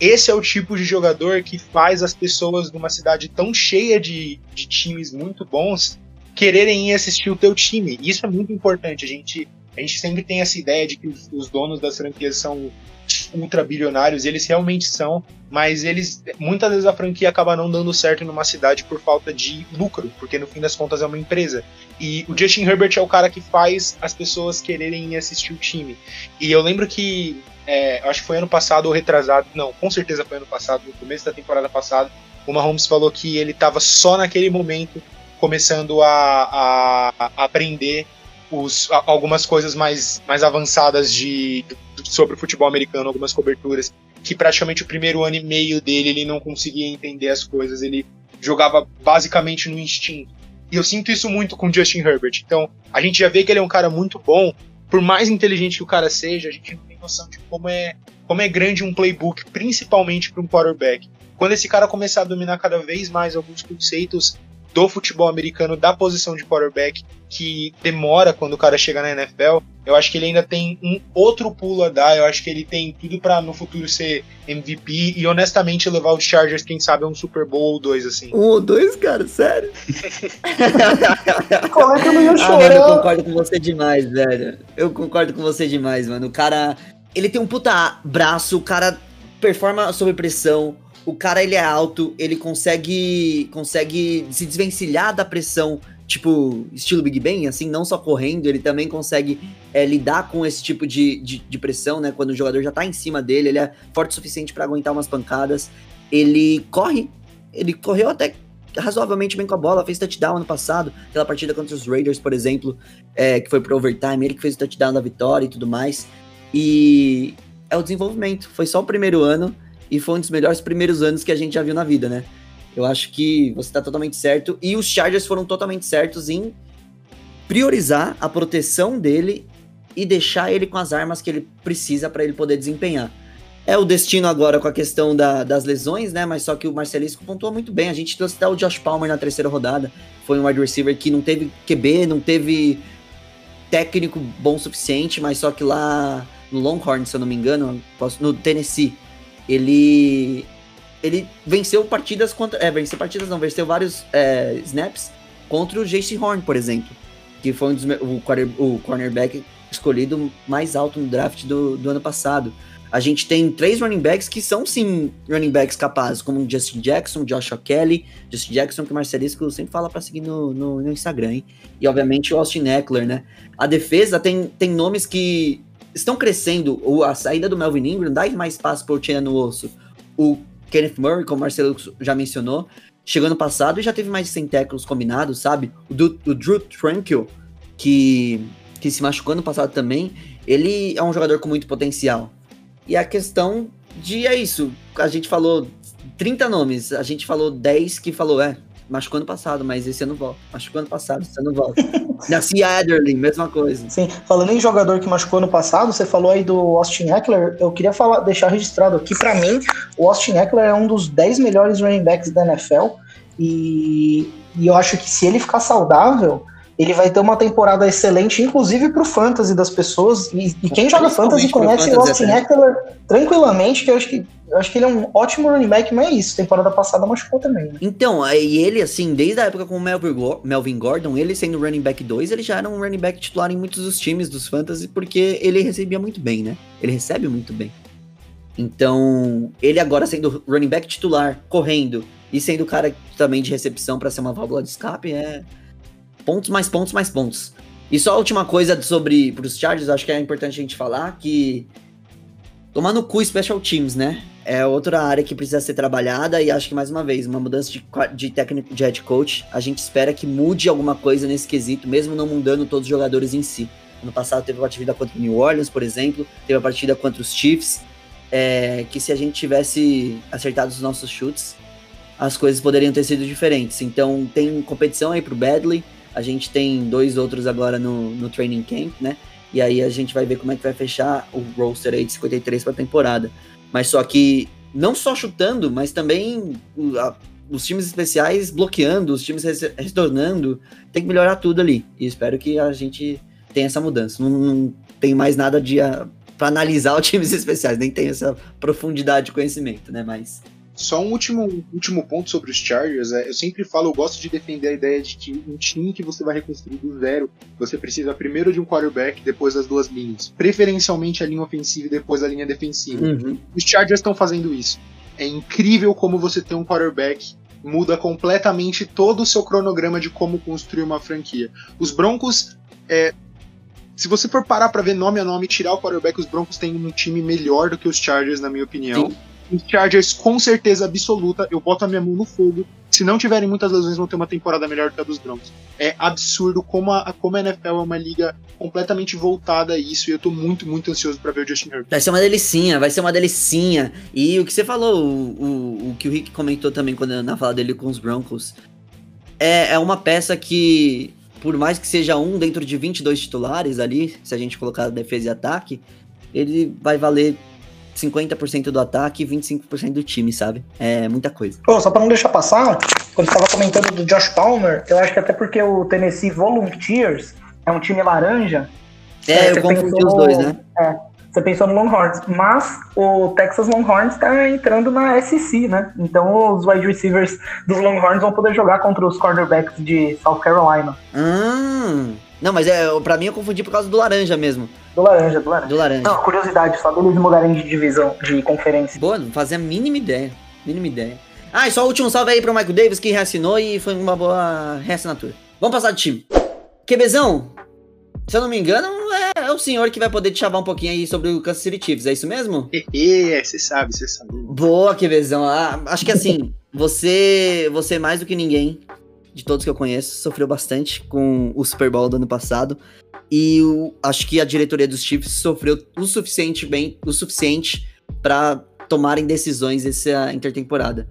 Esse é o tipo de jogador que faz as pessoas numa cidade tão cheia de, de times muito bons quererem ir assistir o teu time. Isso é muito importante. A gente A gente sempre tem essa ideia de que os, os donos das franquias são ultra bilionários, eles realmente são, mas eles muitas vezes a franquia acaba não dando certo numa cidade por falta de lucro, porque no fim das contas é uma empresa. E o Justin Herbert é o cara que faz as pessoas quererem ir assistir o time. E eu lembro que é, acho que foi ano passado ou retrasado, não, com certeza foi ano passado, no começo da temporada passada, o Mahomes falou que ele estava só naquele momento começando a, a, aprender os, a, algumas coisas mais, mais avançadas de, sobre o futebol americano, algumas coberturas, que praticamente o primeiro ano e meio dele ele não conseguia entender as coisas, ele jogava basicamente no instinto. E eu sinto isso muito com Justin Herbert. Então, a gente já vê que ele é um cara muito bom, por mais inteligente que o cara seja, a gente não noção de como é, como é grande um playbook, principalmente para um quarterback. Quando esse cara começar a dominar cada vez mais alguns conceitos do futebol americano, da posição de quarterback, que demora quando o cara chega na NFL, eu acho que ele ainda tem um outro pulo a dar. Eu acho que ele tem tudo para no futuro ser MVP e honestamente levar os Chargers, quem sabe, a um Super Bowl ou dois, assim. Um ou dois, cara, sério? Como é que eu não ia Ah, mano, eu concordo com você demais, velho. Eu concordo com você demais, mano. O cara, ele tem um puta braço, o cara performa sob pressão. O cara, ele é alto, ele consegue consegue se desvencilhar da pressão, tipo, estilo Big Ben, assim, não só correndo, ele também consegue é, lidar com esse tipo de, de, de pressão, né? Quando o jogador já tá em cima dele, ele é forte o suficiente pra aguentar umas pancadas. Ele corre, ele correu até razoavelmente bem com a bola, fez touchdown ano passado, aquela partida contra os Raiders, por exemplo, é, que foi pro overtime, ele que fez o touchdown da vitória e tudo mais. E é o desenvolvimento, foi só o primeiro ano e foi um dos melhores primeiros anos que a gente já viu na vida, né? Eu acho que você tá totalmente certo e os Chargers foram totalmente certos em priorizar a proteção dele e deixar ele com as armas que ele precisa para ele poder desempenhar. É o destino agora com a questão da- das lesões, né? Mas só que o Marcelisco pontuou muito bem. A gente trouxe até o Josh Palmer na terceira rodada. Foi um wide receiver que não teve QB, não teve técnico bom o suficiente, mas só que lá no Longhorn, se eu não me engano, no Tennessee, ele ele venceu partidas contra. É, venceu partidas não, venceu vários é, snaps contra o JC Horn, por exemplo. Que foi um dos, o, quarter- o cornerback escolhido mais alto no draft do, do ano passado. A gente tem três running backs que são sim running backs capazes, como Justin Jackson, Joshua Kelly, Justin Jackson, que o Marcelisco sempre fala pra seguir no, no, no Instagram, hein? E obviamente o Austin Eckler, né? A defesa tem, tem nomes que estão crescendo. O, a saída do Melvin Ingram dá mais espaço pro Tia no osso. O Kenneth Murray, como o Marcelo já mencionou, chegou ano passado e já teve mais de 100 tackles combinados, sabe? O, o Drew Tranquil, que, que se machucou ano passado também, ele é um jogador com muito potencial. E a questão de é isso. A gente falou 30 nomes, a gente falou 10 que falou, é, machucou ano passado, mas esse ano volta. Machucou ano passado, esse ano volta. [LAUGHS] Nasci Adderley, mesma coisa. Sim, falando em jogador que machucou no passado, você falou aí do Austin Eckler, eu queria falar, deixar registrado aqui, pra mim, o Austin Eckler é um dos 10 melhores running backs da NFL, e, e eu acho que se ele ficar saudável, ele vai ter uma temporada excelente, inclusive pro fantasy das pessoas, e, e quem joga fantasy conhece o Austin. Eckler tranquilamente, que eu acho que, eu acho que ele é um ótimo running back, mas é isso, temporada passada machucou também, né? Então, aí ele, assim, desde a época com o Melvin, Go- Melvin Gordon, ele sendo running back 2, ele já era um running back titular em muitos dos times dos fantasy, porque ele recebia muito bem, né? Ele recebe muito bem. Então, ele agora sendo running back titular, correndo, e sendo o cara também de recepção para ser uma válvula de escape, é pontos mais pontos mais pontos. E só a última coisa sobre pros Chargers, acho que é importante a gente falar que tomar no cu special teams, né? É outra área que precisa ser trabalhada e acho que mais uma vez, uma mudança de, de técnico de head coach, a gente espera que mude alguma coisa nesse quesito, mesmo não mudando todos os jogadores em si. Ano passado teve a partida contra o New Orleans, por exemplo, teve a partida contra os Chiefs, é, que se a gente tivesse acertado os nossos chutes, as coisas poderiam ter sido diferentes. Então tem competição aí pro Badley, a gente tem dois outros agora no, no training camp, né? E aí a gente vai ver como é que vai fechar o roster aí de 53 para a temporada. Mas só que não só chutando, mas também a- os times especiais bloqueando, os times retornando, tem que melhorar tudo ali. E espero que a gente tenha essa mudança. Não, não tem mais nada de para analisar [LAUGHS] os times especiais, nem tem essa profundidade de conhecimento, né? Mas Só um último, último ponto sobre os Chargers. É, eu sempre falo, eu gosto de defender a ideia de que um time que você vai reconstruir do zero, você precisa primeiro de um quarterback, depois das duas linhas. Preferencialmente a linha ofensiva e depois a linha defensiva. Uhum. Os Chargers estão fazendo isso. É incrível como você tem um quarterback muda completamente todo o seu cronograma de como construir uma franquia. Os Broncos, é, se você for parar para ver nome a nome, tirar o quarterback, os Broncos têm um time melhor do que os Chargers, na minha opinião. Sim. Os Chargers, com certeza absoluta, eu boto a minha mão no fogo. Se não tiverem muitas lesões, vão ter uma temporada melhor que a dos Broncos. É absurdo como a, como a NFL é uma liga completamente voltada a isso, e eu tô muito, muito ansioso para ver o Justin Herbert. Vai ser uma delicinha, vai ser uma delicinha. E o que você falou, o, o, o que o Rick comentou também quando na fala dele com os Broncos, é, é uma peça que, por mais que seja um dentro de 22 titulares ali, se a gente colocar defesa e ataque, ele vai valer 50% do ataque e 25% do time, sabe? É muita coisa. Pô, só pra não deixar passar, quando você tava comentando do Josh Palmer, eu acho que até porque o Tennessee Volunteers é um time laranja. É, eu você confundi pensou- os dois, né? É, você pensou no Longhorns, mas o Texas Longhorns tá entrando na SEC, né? Então os wide receivers dos Longhorns vão poder jogar contra os quarterbacks de South Carolina. Hum. Não, mas é, pra mim eu confundi por causa do laranja mesmo. Do laranja, do laranja. Do laranja. Não, curiosidade, só deles mudarem de divisão, de conferência. Boa, não fazia a mínima ideia. Mínima ideia. Ah, e só o último salve aí pro Michael Davis que reassinou e foi uma boa reassinatura. Vamos passar de time. QBzão, se eu não me engano, é, é o senhor que vai poder te chavar um pouquinho aí sobre o Kansas City Chiefs, é isso mesmo? É, você sabe, você sabe. Boa, QBzão. Ah, acho que assim, você, você mais do que ninguém, de todos que eu conheço, sofreu bastante com o Super Bowl do ano passado. E o- acho que a diretoria dos Chiefs sofreu o suficiente bem, o suficiente para tomarem decisões essa intertemporada.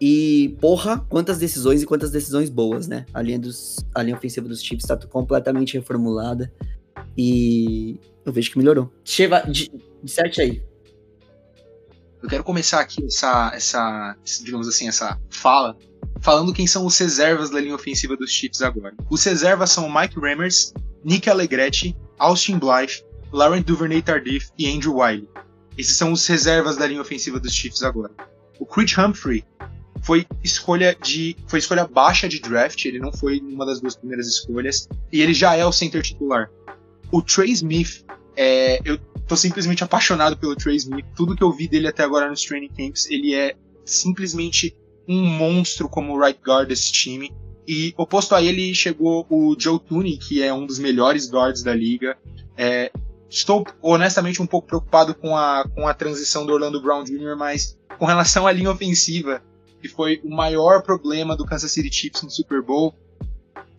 E, porra, quantas decisões e quantas decisões boas, né? A linha, dos, a linha ofensiva dos Chiefs tá completamente reformulada. E eu vejo que melhorou. Cheva, de, disserte aí. Eu quero começar aqui essa, essa, digamos assim, essa fala, falando quem são os reservas da linha ofensiva dos Chiefs agora. Os reservas são Mike Rammers, Nick Allegretti, Austin Blythe, Lauren Duvernay Tardif e Andrew Wiley. Esses são os reservas da linha ofensiva dos Chiefs agora. O Creed Humphrey foi escolha de foi escolha baixa de draft, ele não foi uma das duas primeiras escolhas e ele já é o center titular. O Trey Smith, é, eu tô simplesmente apaixonado pelo Trey Smith. Tudo que eu vi dele até agora nos training camps, ele é simplesmente um monstro como right guard desse time. E oposto a ele chegou o Joe Tooney, que é um dos melhores guards da liga. É, estou honestamente um pouco preocupado com a, com a transição do Orlando Brown Jr., mas com relação à linha ofensiva, que foi o maior problema do Kansas City Chiefs no Super Bowl,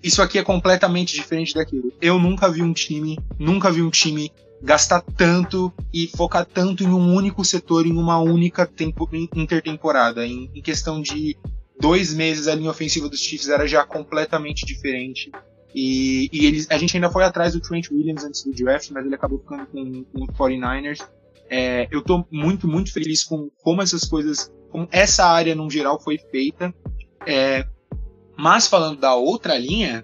isso aqui é completamente diferente daquilo. Eu nunca vi um time, nunca vi um time gastar tanto e focar tanto em um único setor, em uma única tempo, in- intertemporada. Em, em questão de dois meses, a linha ofensiva dos Chiefs era já completamente diferente. E, e eles, a gente ainda foi atrás do Trent Williams antes do draft, mas ele acabou ficando com, com o 49ers. É, eu tô muito, muito feliz com como essas coisas, como essa área no geral foi feita. É, mas falando da outra linha,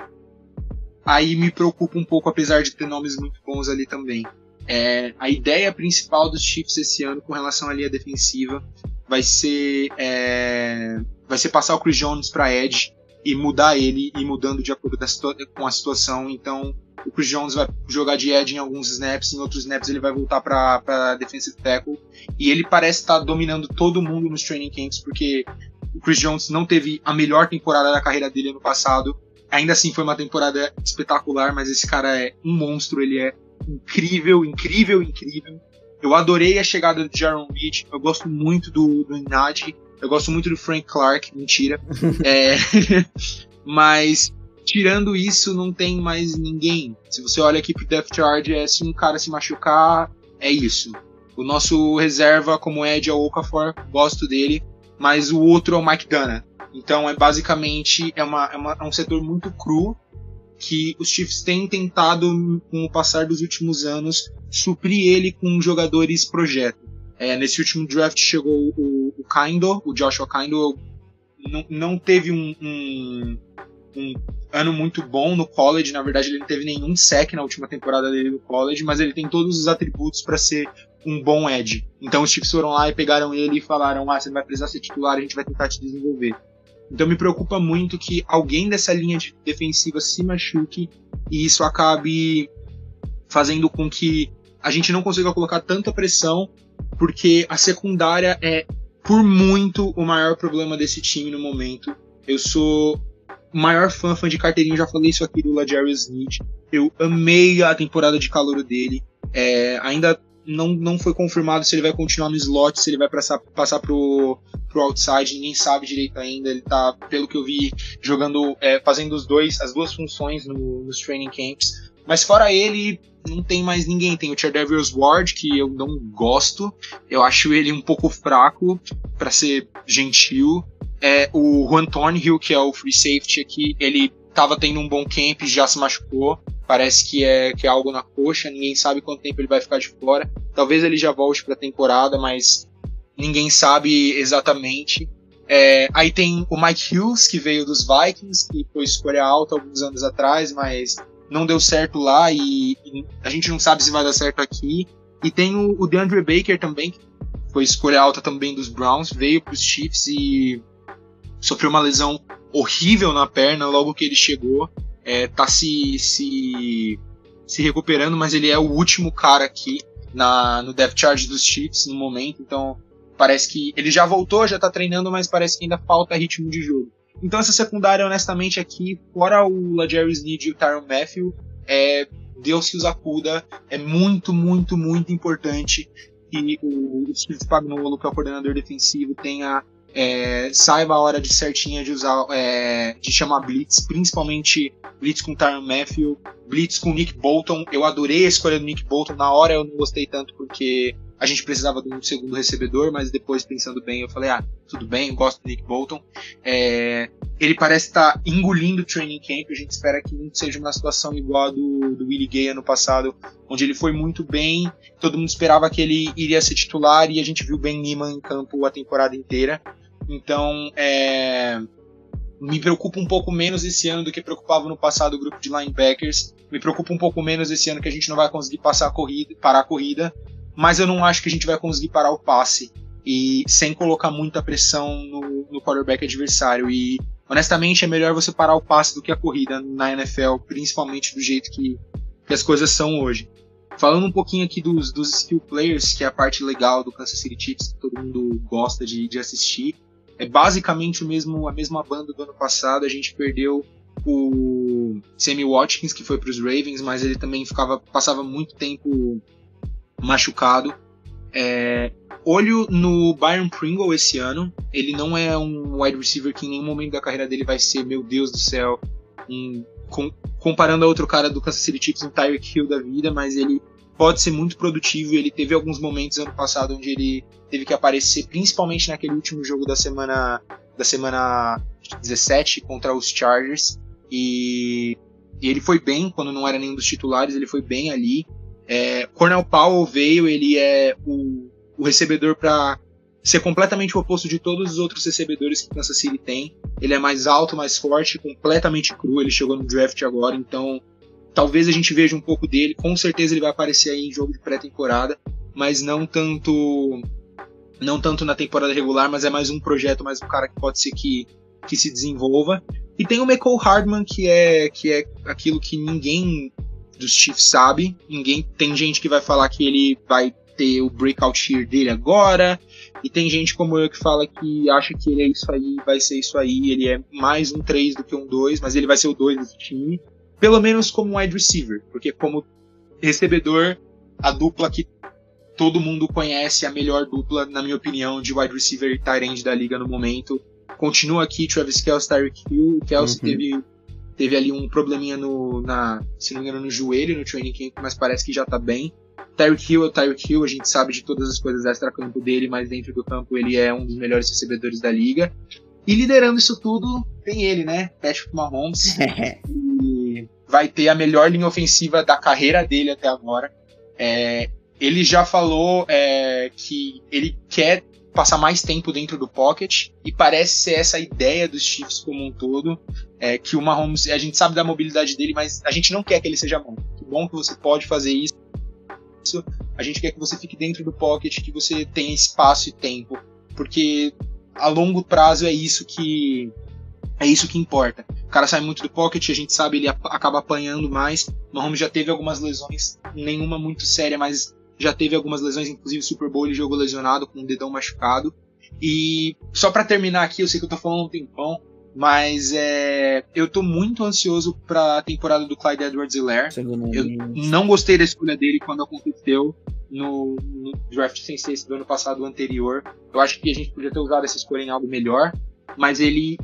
aí me preocupa um pouco, apesar de ter nomes muito bons ali também. É, a ideia principal dos Chiefs esse ano com relação à linha defensiva vai ser é, vai ser passar o Chris Jones para edge e mudar ele e mudando de acordo com a situação. Então o Chris Jones vai jogar de edge em alguns snaps, em outros snaps ele vai voltar para defensive tackle e ele parece estar dominando todo mundo nos training camps porque o Chris Jones não teve a melhor temporada da carreira dele ano passado. Ainda assim foi uma temporada espetacular, mas esse cara é um monstro, ele é incrível, incrível, incrível. Eu adorei a chegada do Jaron Reed, eu gosto muito do, do Inadi, eu gosto muito do Frank Clark, mentira. [LAUGHS] É, [LAUGHS] mas tirando isso, não tem mais ninguém. Se você olha aqui pro Death Charge, é se um cara se machucar, é isso. O nosso reserva como Ed é o Okafor, gosto dele, mas o outro é o Mike Dana. Então é basicamente é, uma, é, uma- é um setor muito cru que os Chiefs têm tentado, com o passar dos últimos anos, suprir ele com jogadores projeto. É, nesse último draft chegou o, o Kindo, o Joshua Kindo, não, não teve um, um, um ano muito bom no college, na verdade ele não teve nenhum sec na última temporada dele no college, mas ele tem todos os atributos para ser um bom edge. Então os Chiefs foram lá e pegaram ele e falaram: ah, você vai precisar ser titular, a gente vai tentar te desenvolver. Então me preocupa muito que alguém dessa linha de defensiva se machuque e isso acabe fazendo com que a gente não consiga colocar tanta pressão, porque a secundária é por muito o maior problema desse time no momento. Eu sou o maior fã, fã de carteirinha, já falei isso aqui do Lajarius Need. Eu amei a temporada de calor dele. É, ainda não, não foi confirmado se ele vai continuar no slot, se ele vai passar, passar pro, pro outside, ninguém sabe direito ainda. Ele tá, pelo que eu vi, jogando, é, fazendo os dois, as duas funções no, nos training camps. Mas fora ele, não tem mais ninguém. Tem o Chardavius Ward, que eu não gosto. Eu acho ele um pouco fraco, para ser gentil. É, o Juan Thornhill, que é o free safety aqui, ele tava tendo um bom camp, já se machucou. Parece que é, que é algo na coxa, ninguém sabe quanto tempo ele vai ficar de fora. Talvez ele já volte para a temporada, mas ninguém sabe exatamente. É, aí tem o Mike Hughes, que veio dos Vikings, que foi escolha alta alguns anos atrás, mas não deu certo lá e, e a gente não sabe se vai dar certo aqui. E tem o, o DeAndre Baker também, que foi escolha alta também dos Browns, veio para os Chiefs e sofreu uma lesão horrível na perna logo que ele chegou é, tá se, se, se recuperando, mas ele é o último cara aqui na, no depth charge dos Chiefs no momento, então parece que ele já voltou, já tá treinando, mas parece que ainda falta ritmo de jogo. Então essa secundária, honestamente, aqui, fora o LaJarry Sneed e o Tyron Matthew, é, Deus que os acuda, é muito, muito, muito importante que o, Steve Spagnuolo, que é o coordenador defensivo, tenha é, saiba a hora de certinha de usar, é, de chamar blitz, principalmente blitz com Tyron Matthew, blitz com Nick Bolton. Eu adorei a escolha do Nick Bolton. Na hora eu não gostei tanto porque a gente precisava de um segundo recebedor, mas depois pensando bem, eu falei, ah, tudo bem, gosto do Nick Bolton. É, ele parece estar tá engolindo o training camp, a gente espera que não seja uma situação igual a do, do Willie Gay ano passado, onde ele foi muito bem, todo mundo esperava que ele iria ser titular e a gente viu Ben Neiman em campo a temporada inteira. Então, é, me preocupa um pouco menos esse ano do que preocupava no passado o grupo de linebackers. Me preocupa um pouco menos esse ano que a gente não vai conseguir passar a corrida, parar a corrida, mas eu não acho que a gente vai conseguir parar o passe e sem colocar muita pressão no, no quarterback adversário. E honestamente é melhor você parar o passe do que a corrida na NFL, principalmente do jeito que, que as coisas são hoje. Falando um pouquinho aqui dos, dos skill players, que é a parte legal do Kansas City Chiefs, que todo mundo gosta de, de assistir é basicamente o mesmo, a mesma banda do ano passado. A gente perdeu o Sammy Watkins, que foi para os Ravens, mas ele também ficava, passava muito tempo machucado. É, olho no Byron Pringle esse ano. Ele não é um wide receiver que em nenhum momento da carreira dele vai ser, meu Deus do céu, um, com, comparando a outro cara do Kansas City Chiefs, um Tyreek Hill da vida, mas ele pode ser muito produtivo. Ele teve alguns momentos ano passado onde ele teve que aparecer, principalmente naquele último jogo da semana da semana 17 contra os Chargers. E, e ele foi bem quando não era nenhum dos titulares, ele foi bem ali. É, Cornell Powell veio, ele é o, o recebedor para ser completamente o oposto de todos os outros recebedores que Kansas City tem. Ele é mais alto, mais forte, completamente cru. Ele chegou no draft agora, então Talvez a gente veja um pouco dele, com certeza ele vai aparecer aí em jogo de pré-temporada, mas não tanto não tanto na temporada regular, mas é mais um projeto, mais um cara que pode ser que, que se desenvolva. E tem o Michael Hardman, que é, que é aquilo que ninguém dos Chiefs sabe. Ninguém tem gente que vai falar que ele vai ter o breakout year dele agora. E tem gente como eu que fala que acha que ele é isso aí, vai ser isso aí. Ele é mais um 3 do que um 2, mas ele vai ser o 2 desse time pelo menos como wide receiver, porque como recebedor, a dupla que todo mundo conhece, a melhor dupla, na minha opinião, de wide receiver e tight end da liga no momento. Continua aqui Travis Kelce, Tyreek Hill. O Kelce uhum. teve, teve ali um probleminha no, na, se não me engano, no joelho no training camp, mas parece que já tá bem. Tyreek Hill é o Tyreek Hill, a gente sabe de todas as coisas extra-campo dele, mas dentro do campo ele é um dos melhores recebedores da liga. E liderando isso tudo, tem ele, né? Patrick Mahomes. [LAUGHS] vai ter a melhor linha ofensiva da carreira dele até agora. É, ele já falou é, que ele quer passar mais tempo dentro do pocket e parece ser essa ideia dos Chiefs como um todo, é, que o Mahomes, a gente sabe da mobilidade dele, mas a gente não quer que ele seja bom. Que bom que você pode fazer isso. A gente quer que você fique dentro do pocket, que você tenha espaço e tempo, porque a longo prazo é isso que é isso que importa. O cara sai muito do pocket, a gente sabe, ele acaba apanhando mais. Mahomes já teve algumas lesões, nenhuma muito séria, mas já teve algumas lesões, inclusive Super Bowl ele jogou lesionado com o dedão machucado. E só para terminar aqui, eu sei que eu tô falando um tempão, mas é, eu tô muito ansioso pra temporada do Clyde Edwards Hilaire. Eu não gostei da escolha dele quando aconteceu no, no draft sem ser do ano passado anterior. Eu acho que a gente podia ter usado essa escolha em algo melhor, mas ele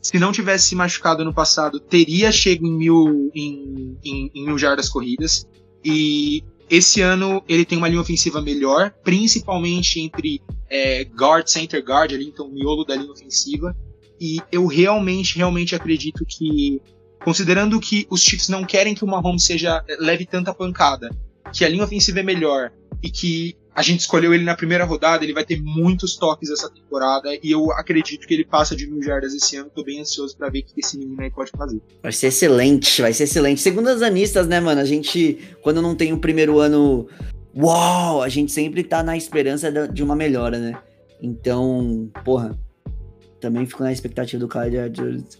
se não tivesse se machucado no passado, teria chego em mil, em, em, em mil jardas corridas. E esse ano ele tem uma linha ofensiva melhor, principalmente entre é, guard, center guard, ali, então o miolo da linha ofensiva. E eu realmente, realmente acredito que, considerando que os Chiefs não querem que o Mahomes seja leve tanta pancada, que a linha ofensiva é melhor e que a gente escolheu ele na primeira rodada, ele vai ter muitos toques essa temporada e eu acredito que ele passa de mil jardas esse ano. Tô bem ansioso para ver o que esse menino aí pode fazer. Vai ser excelente, vai ser excelente. Segundo as anistas, né, mano? A gente, quando não tem o primeiro ano, uau, a gente sempre tá na esperança de uma melhora, né? Então, porra, também fico na expectativa do Clyde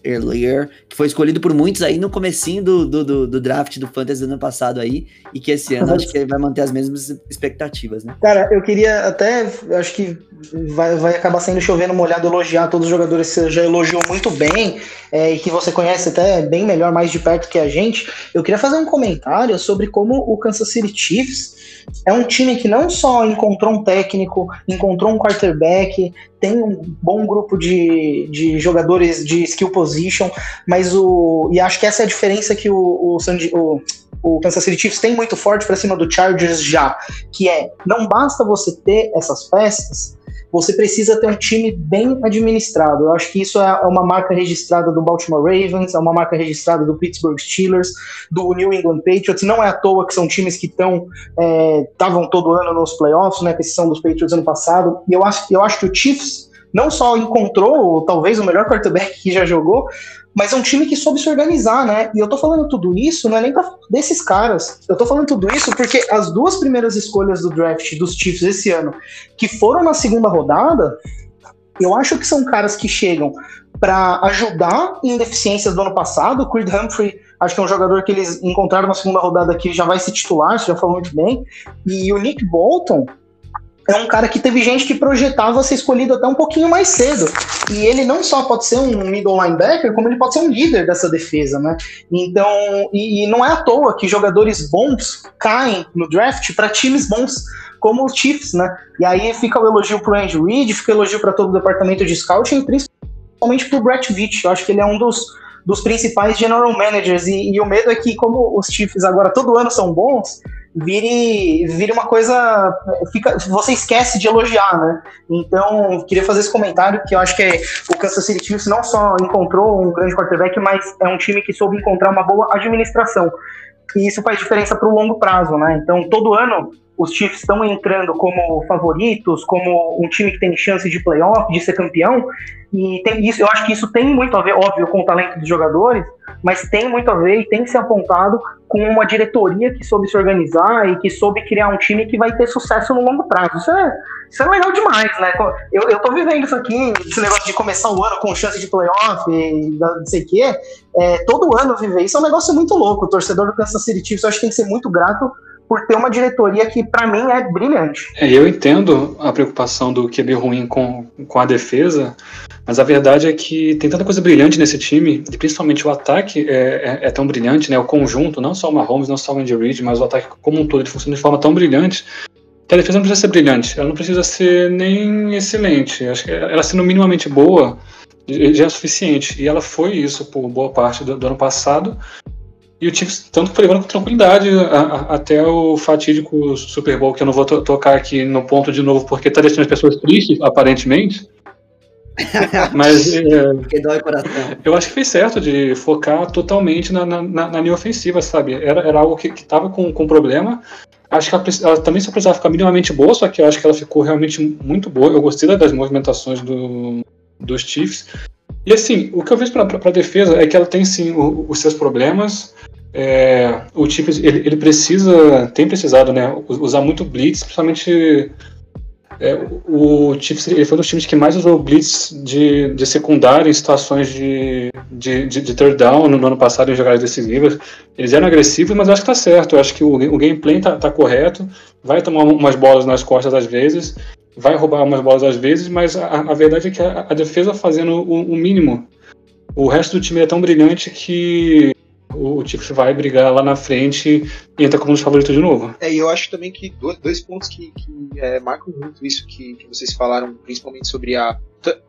Earlier, que foi escolhido por muitos aí no comecinho do, do, do, do, draft do Fantasy do ano passado aí, e que esse ano acho que ele vai manter as mesmas expectativas, né? Cara, eu queria até, acho que vai, vai acabar sendo chovendo molhado elogiar todos os jogadores que você já elogiou muito bem, é, e que você conhece até bem melhor, mais de perto que a gente. Eu queria fazer um comentário sobre como o Kansas City Chiefs é um time que não só encontrou um técnico, encontrou um quarterback, tem um bom grupo de, de jogadores de skill position, mas o. E acho que essa é a diferença que o, o, o, o Kansas City Chiefs tem muito forte para cima do Chargers já, que é não basta você ter essas peças, você precisa ter um time bem administrado. Eu acho que isso é, uma marca registrada do Baltimore Ravens, é uma marca registrada do Pittsburgh Steelers, do New England Patriots. Não é à toa que são times que estão estavam é, todo ano nos playoffs, né? Que são dos Patriots ano passado. E eu acho, eu acho que o Chiefs não só encontrou talvez o melhor quarterback que já jogou, mas é um time que soube se organizar, né? E eu tô falando tudo isso, não é nem pra, desses caras. Eu tô falando tudo isso porque as duas primeiras escolhas do draft dos Chiefs esse ano, que foram na segunda rodada, eu acho que são caras que chegam para ajudar em deficiências do ano passado. O Creed Humphrey, acho que é um jogador que eles encontraram na segunda rodada que já vai se titular, você já falou muito bem. E o Nick Bolton, é um cara que teve gente que projetava ser escolhido até um pouquinho mais cedo. E ele não só pode ser um middle linebacker, como ele pode ser um líder dessa defesa, né? Então, e, e não é à toa que jogadores bons caem no draft para times bons como os Chiefs, né? E aí fica o elogio pro Andy Reid, fica o elogio para todo o departamento de scouting, principalmente pro Brett Veach. Eu acho que ele é um dos, dos principais general managers. E, e o medo é que, como os Chiefs agora todo ano são bons, vire, vire uma coisa. Fica, você esquece de elogiar, né? Então, queria fazer esse comentário que eu acho que é, o Kansas City Chiefs não só encontrou um grande quarterback, mas é um time que soube encontrar uma boa administração. E isso faz diferença para o longo prazo, né? Então, todo ano os Chiefs estão entrando como favoritos, como um time que tem chance de playoff, de ser campeão, e tem isso, eu acho que isso tem muito a ver, óbvio, com o talento dos jogadores, mas tem muito a ver e tem que ser apontado com uma diretoria que soube se organizar e que soube criar um time que vai ter sucesso no longo prazo. Isso é, isso é legal demais, né? Eu, eu tô vivendo isso aqui, esse negócio de começar o ano com chance de playoff e não sei o quê. É, todo ano viver isso é um negócio muito louco. O torcedor do Kansas City Chiefs, eu acho que tem que ser muito grato por ter uma diretoria que, para mim, é brilhante. É, eu entendo a preocupação do QB ruim com, com a defesa, mas a verdade é que tem tanta coisa brilhante nesse time, e principalmente o ataque é, é, é tão brilhante, né? O conjunto, não só o Mahomes, não só o Andy Reid, mas o ataque como um todo, ele funciona de forma tão brilhante que a defesa não precisa ser brilhante, ela não precisa ser nem excelente. Acho que ela sendo minimamente boa já é suficiente. E ela foi isso por boa parte do, do ano passado. E o Chiefs tanto que foi levando com tranquilidade a, a, até o fatídico Super Bowl, que eu não vou to tocar aqui no ponto de novo, porque tá deixando as pessoas tristes, aparentemente. [LAUGHS] Mas é, eu acho que fez certo de focar totalmente na, na, na linha ofensiva, sabe? Era, era algo que, que tava com, com problema. Acho que ela, ela, também só precisava ficar minimamente boa, só que eu acho que ela ficou realmente muito boa. Eu gostei das movimentações do, dos Chiefs. E assim, o que eu vejo para a defesa é que ela tem sim o, os seus problemas, é, o Chiefs ele, ele, precisa, tem precisado, né, usar muito blitz, principalmente é, o Chiefs ele foi um dos times que mais usou blitz de, de secundário em situações de, de, de, de third down no, no, ano passado em jogadas decisivas. Eles eram agressivos, mas acho que tá certo. Eu acho que o, o gameplay tá, tá correto. Vai tomar umas bolas nas costas às vezes, vai roubar umas bolas às vezes, mas a, a verdade é que a, a defesa fazendo o, o mínimo. O resto do time é tão brilhante que o Chiefs vai brigar lá na frente e entra como um dos favoritos de novo. É, e eu acho também que dois, dois pontos que, que é, marcam muito isso que, que vocês falaram, principalmente sobre a.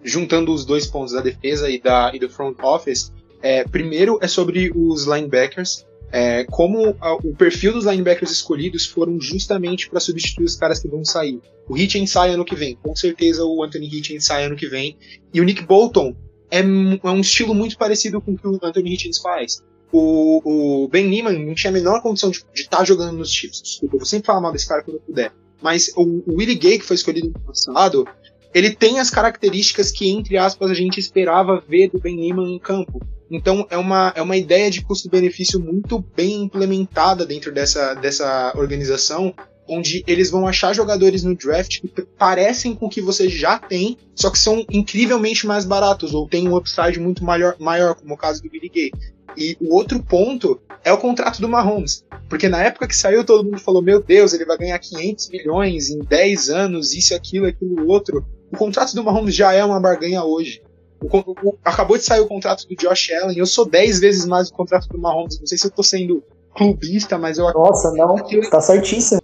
juntando os dois pontos da defesa e, da, e do front office. É, primeiro é sobre os linebackers. É, como a, o perfil dos linebackers escolhidos foram justamente para substituir os caras que vão sair. O Hitch sai ano que vem, com certeza o Anthony Hitch sai ano que vem. E o Nick Bolton é, é um estilo muito parecido com o que o Anthony Hitchens faz o, o Ben Neiman não tinha a menor condição de estar tá jogando nos Chiefs. Desculpa, eu vou sempre falar mal desse cara quando eu puder. Mas o, o Willie Gay, que foi escolhido no passado, ele tem as características que, entre aspas, a gente esperava ver do Ben Neiman em campo. Então é uma, é uma ideia de custo-benefício muito bem implementada dentro dessa, dessa organização, onde eles vão achar jogadores no draft que parecem com o que você já tem, só que são incrivelmente mais baratos, ou tem um upside muito maior, maior como o caso do Billy Gay. E o outro ponto é o contrato do Mahomes. Porque na época que saiu, todo mundo falou: Meu Deus, ele vai ganhar 500 milhões em 10 anos, isso, aquilo, aquilo, outro. O contrato do Mahomes já é uma barganha hoje. O, o, acabou de sair o contrato do Josh Allen. Eu sou 10 vezes mais o contrato do Mahomes. Não sei se eu tô sendo clubista, mas eu Nossa, não, tá certíssimo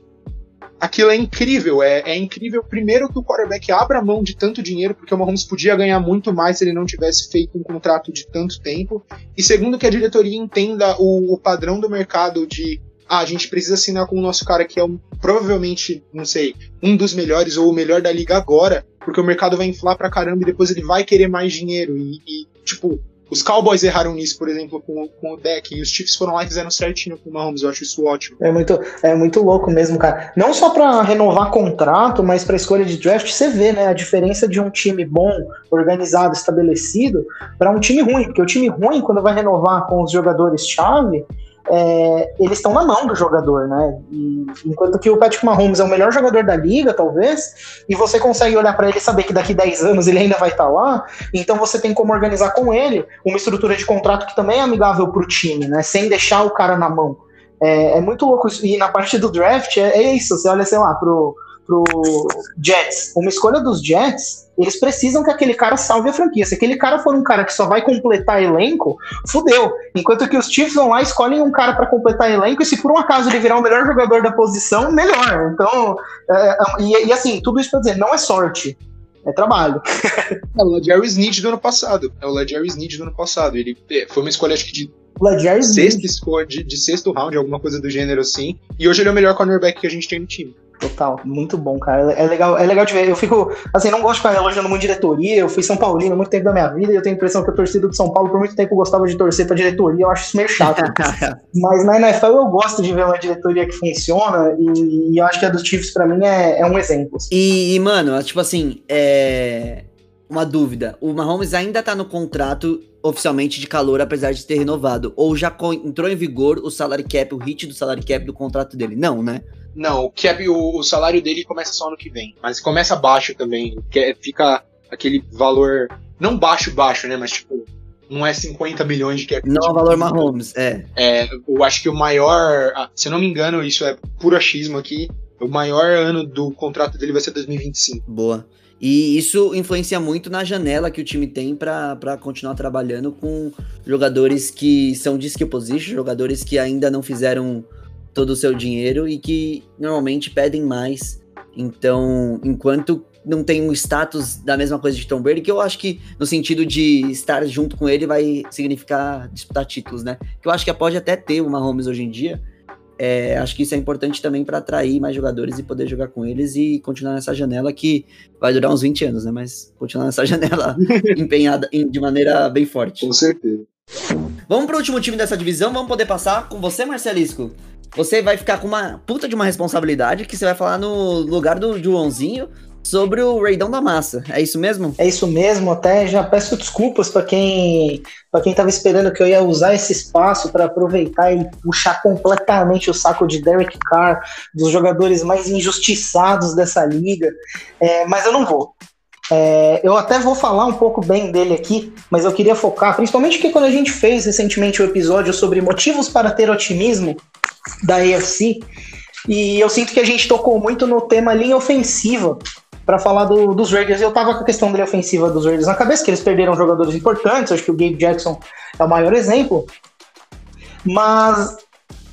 aquilo é incrível. É, é, incrível, primeiro, que o quarterback abra mão de tanto dinheiro, porque o Mahomes podia ganhar muito mais se ele não tivesse feito um contrato de tanto tempo. E segundo, que a diretoria entenda o, o padrão do mercado de. Ah, a gente precisa assinar com o nosso cara que é um, provavelmente, não sei, um dos melhores ou o melhor da liga agora, porque o mercado vai inflar pra caramba e depois ele vai querer mais dinheiro. E, e tipo, os Cowboys erraram nisso, por exemplo, com, com o deck, e os Chiefs foram lá e fizeram certinho com o Mahomes. Eu acho isso ótimo. É muito, é muito louco mesmo, cara. Não só para renovar contrato, mas para escolha de draft, você vê, né, a diferença de um time bom, organizado, estabelecido, para um time ruim. Porque o time ruim, quando vai renovar com os jogadores-chave, é, eles estão na mão do jogador, né? E, enquanto que o Patrick Mahomes é o melhor jogador da liga, talvez, e você consegue olhar para ele e saber que daqui 10 anos ele ainda vai estar tá lá, então você tem como organizar com ele uma estrutura de contrato que também é amigável para o time, né? Sem deixar o cara na mão. É, é, muito louco isso. E na parte do draft é, é isso. Você olha, sei lá, pro, pro Jets. Uma escolha dos Jets, eles precisam que aquele cara salve a franquia. Se aquele cara for um cara que só vai completar elenco, fudeu. Enquanto que os Chiefs vão lá escolhem um cara para completar elenco e se por um acaso ele virar o melhor jogador da posição, melhor. Então, é, é e, e, assim, tudo isso pra dizer, não é sorte. É trabalho. [LAUGHS] é o Jerry Snead do ano passado. É o Jerry Snead do ano passado. Ele é, foi uma escolha, acho que de escolha, de, de sexto round, alguma coisa do gênero assim. E hoje ele é o melhor cornerback que a gente tem no time. Total, muito bom, cara. É legal, é legal de ver. Eu fico, assim, não gosto de ficar elogiando muito diretoria. Eu fui São Paulino muito tempo da minha vida e eu tenho a impressão que a torcida do São Paulo por muito tempo gostava de torcer pra diretoria. Eu acho isso meio chato. [LAUGHS] Mas na NFL eu gosto de ver uma diretoria que funciona e, e eu acho que a dos Chiefs pra mim é, é um exemplo. Assim. E, e, mano, tipo assim, é. Uma dúvida. O Mahomes ainda tá no contrato oficialmente de calor, apesar de ter renovado. Ou já entrou em vigor o salary cap, o hit do salary cap do contrato dele? Não, né? Não, o cap, o, o, salário dele começa só ano que vem. Mas começa baixo também. Que é, fica aquele valor. Não baixo, baixo, né? Mas tipo. Não é 50 milhões de cap. Não é o valor Mahomes, é. É, eu acho que o maior. Se não me engano, isso é puro achismo aqui. O maior ano do contrato dele vai ser 2025. Boa. E isso influencia muito na janela que o time tem para continuar trabalhando com jogadores que são de skill position, jogadores que ainda não fizeram todo o seu dinheiro e que normalmente pedem mais. Então, enquanto não tem um status da mesma coisa de Tom Brady, que eu acho que no sentido de estar junto com ele vai significar disputar títulos, né? Que eu acho que pode até ter o Mahomes hoje em dia. É, acho que isso é importante também para atrair mais jogadores e poder jogar com eles e continuar nessa janela que vai durar uns 20 anos, né? Mas continuar nessa [LAUGHS] janela empenhada de maneira bem forte. Com certeza. Vamos para o último time dessa divisão, vamos poder passar com você, Marcelisco. Você vai ficar com uma puta de uma responsabilidade que você vai falar no lugar do Joãozinho, sobre o Raidão da Massa. É isso mesmo? É isso mesmo, até já peço desculpas para quem para quem estava esperando que eu ia usar esse espaço para aproveitar e puxar completamente o saco de Derek Carr, dos jogadores mais injustiçados dessa liga, é, mas eu não vou. É, eu até vou falar um pouco bem dele aqui, mas eu queria focar, principalmente porque quando a gente fez recentemente o um episódio sobre motivos para ter otimismo da AFC, e eu sinto que a gente tocou muito no tema linha ofensiva para falar do, dos Raiders. Eu tava com a questão da linha ofensiva dos Raiders na cabeça, que eles perderam jogadores importantes, acho que o Gabe Jackson é o maior exemplo. Mas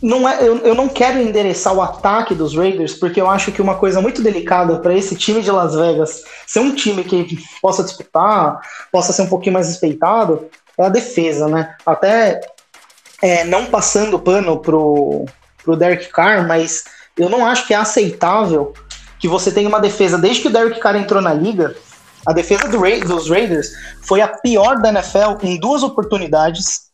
não é, eu, eu não quero endereçar o ataque dos Raiders, porque eu acho que uma coisa muito delicada para esse time de Las Vegas ser um time que possa disputar, possa ser um pouquinho mais respeitado, é a defesa, né? Até é, não passando pano pro, pro Derek Carr, mas eu não acho que é aceitável que você tenha uma defesa, desde que o Derek Carr entrou na liga, a defesa do Ra dos Raiders foi a pior da NFL em duas oportunidades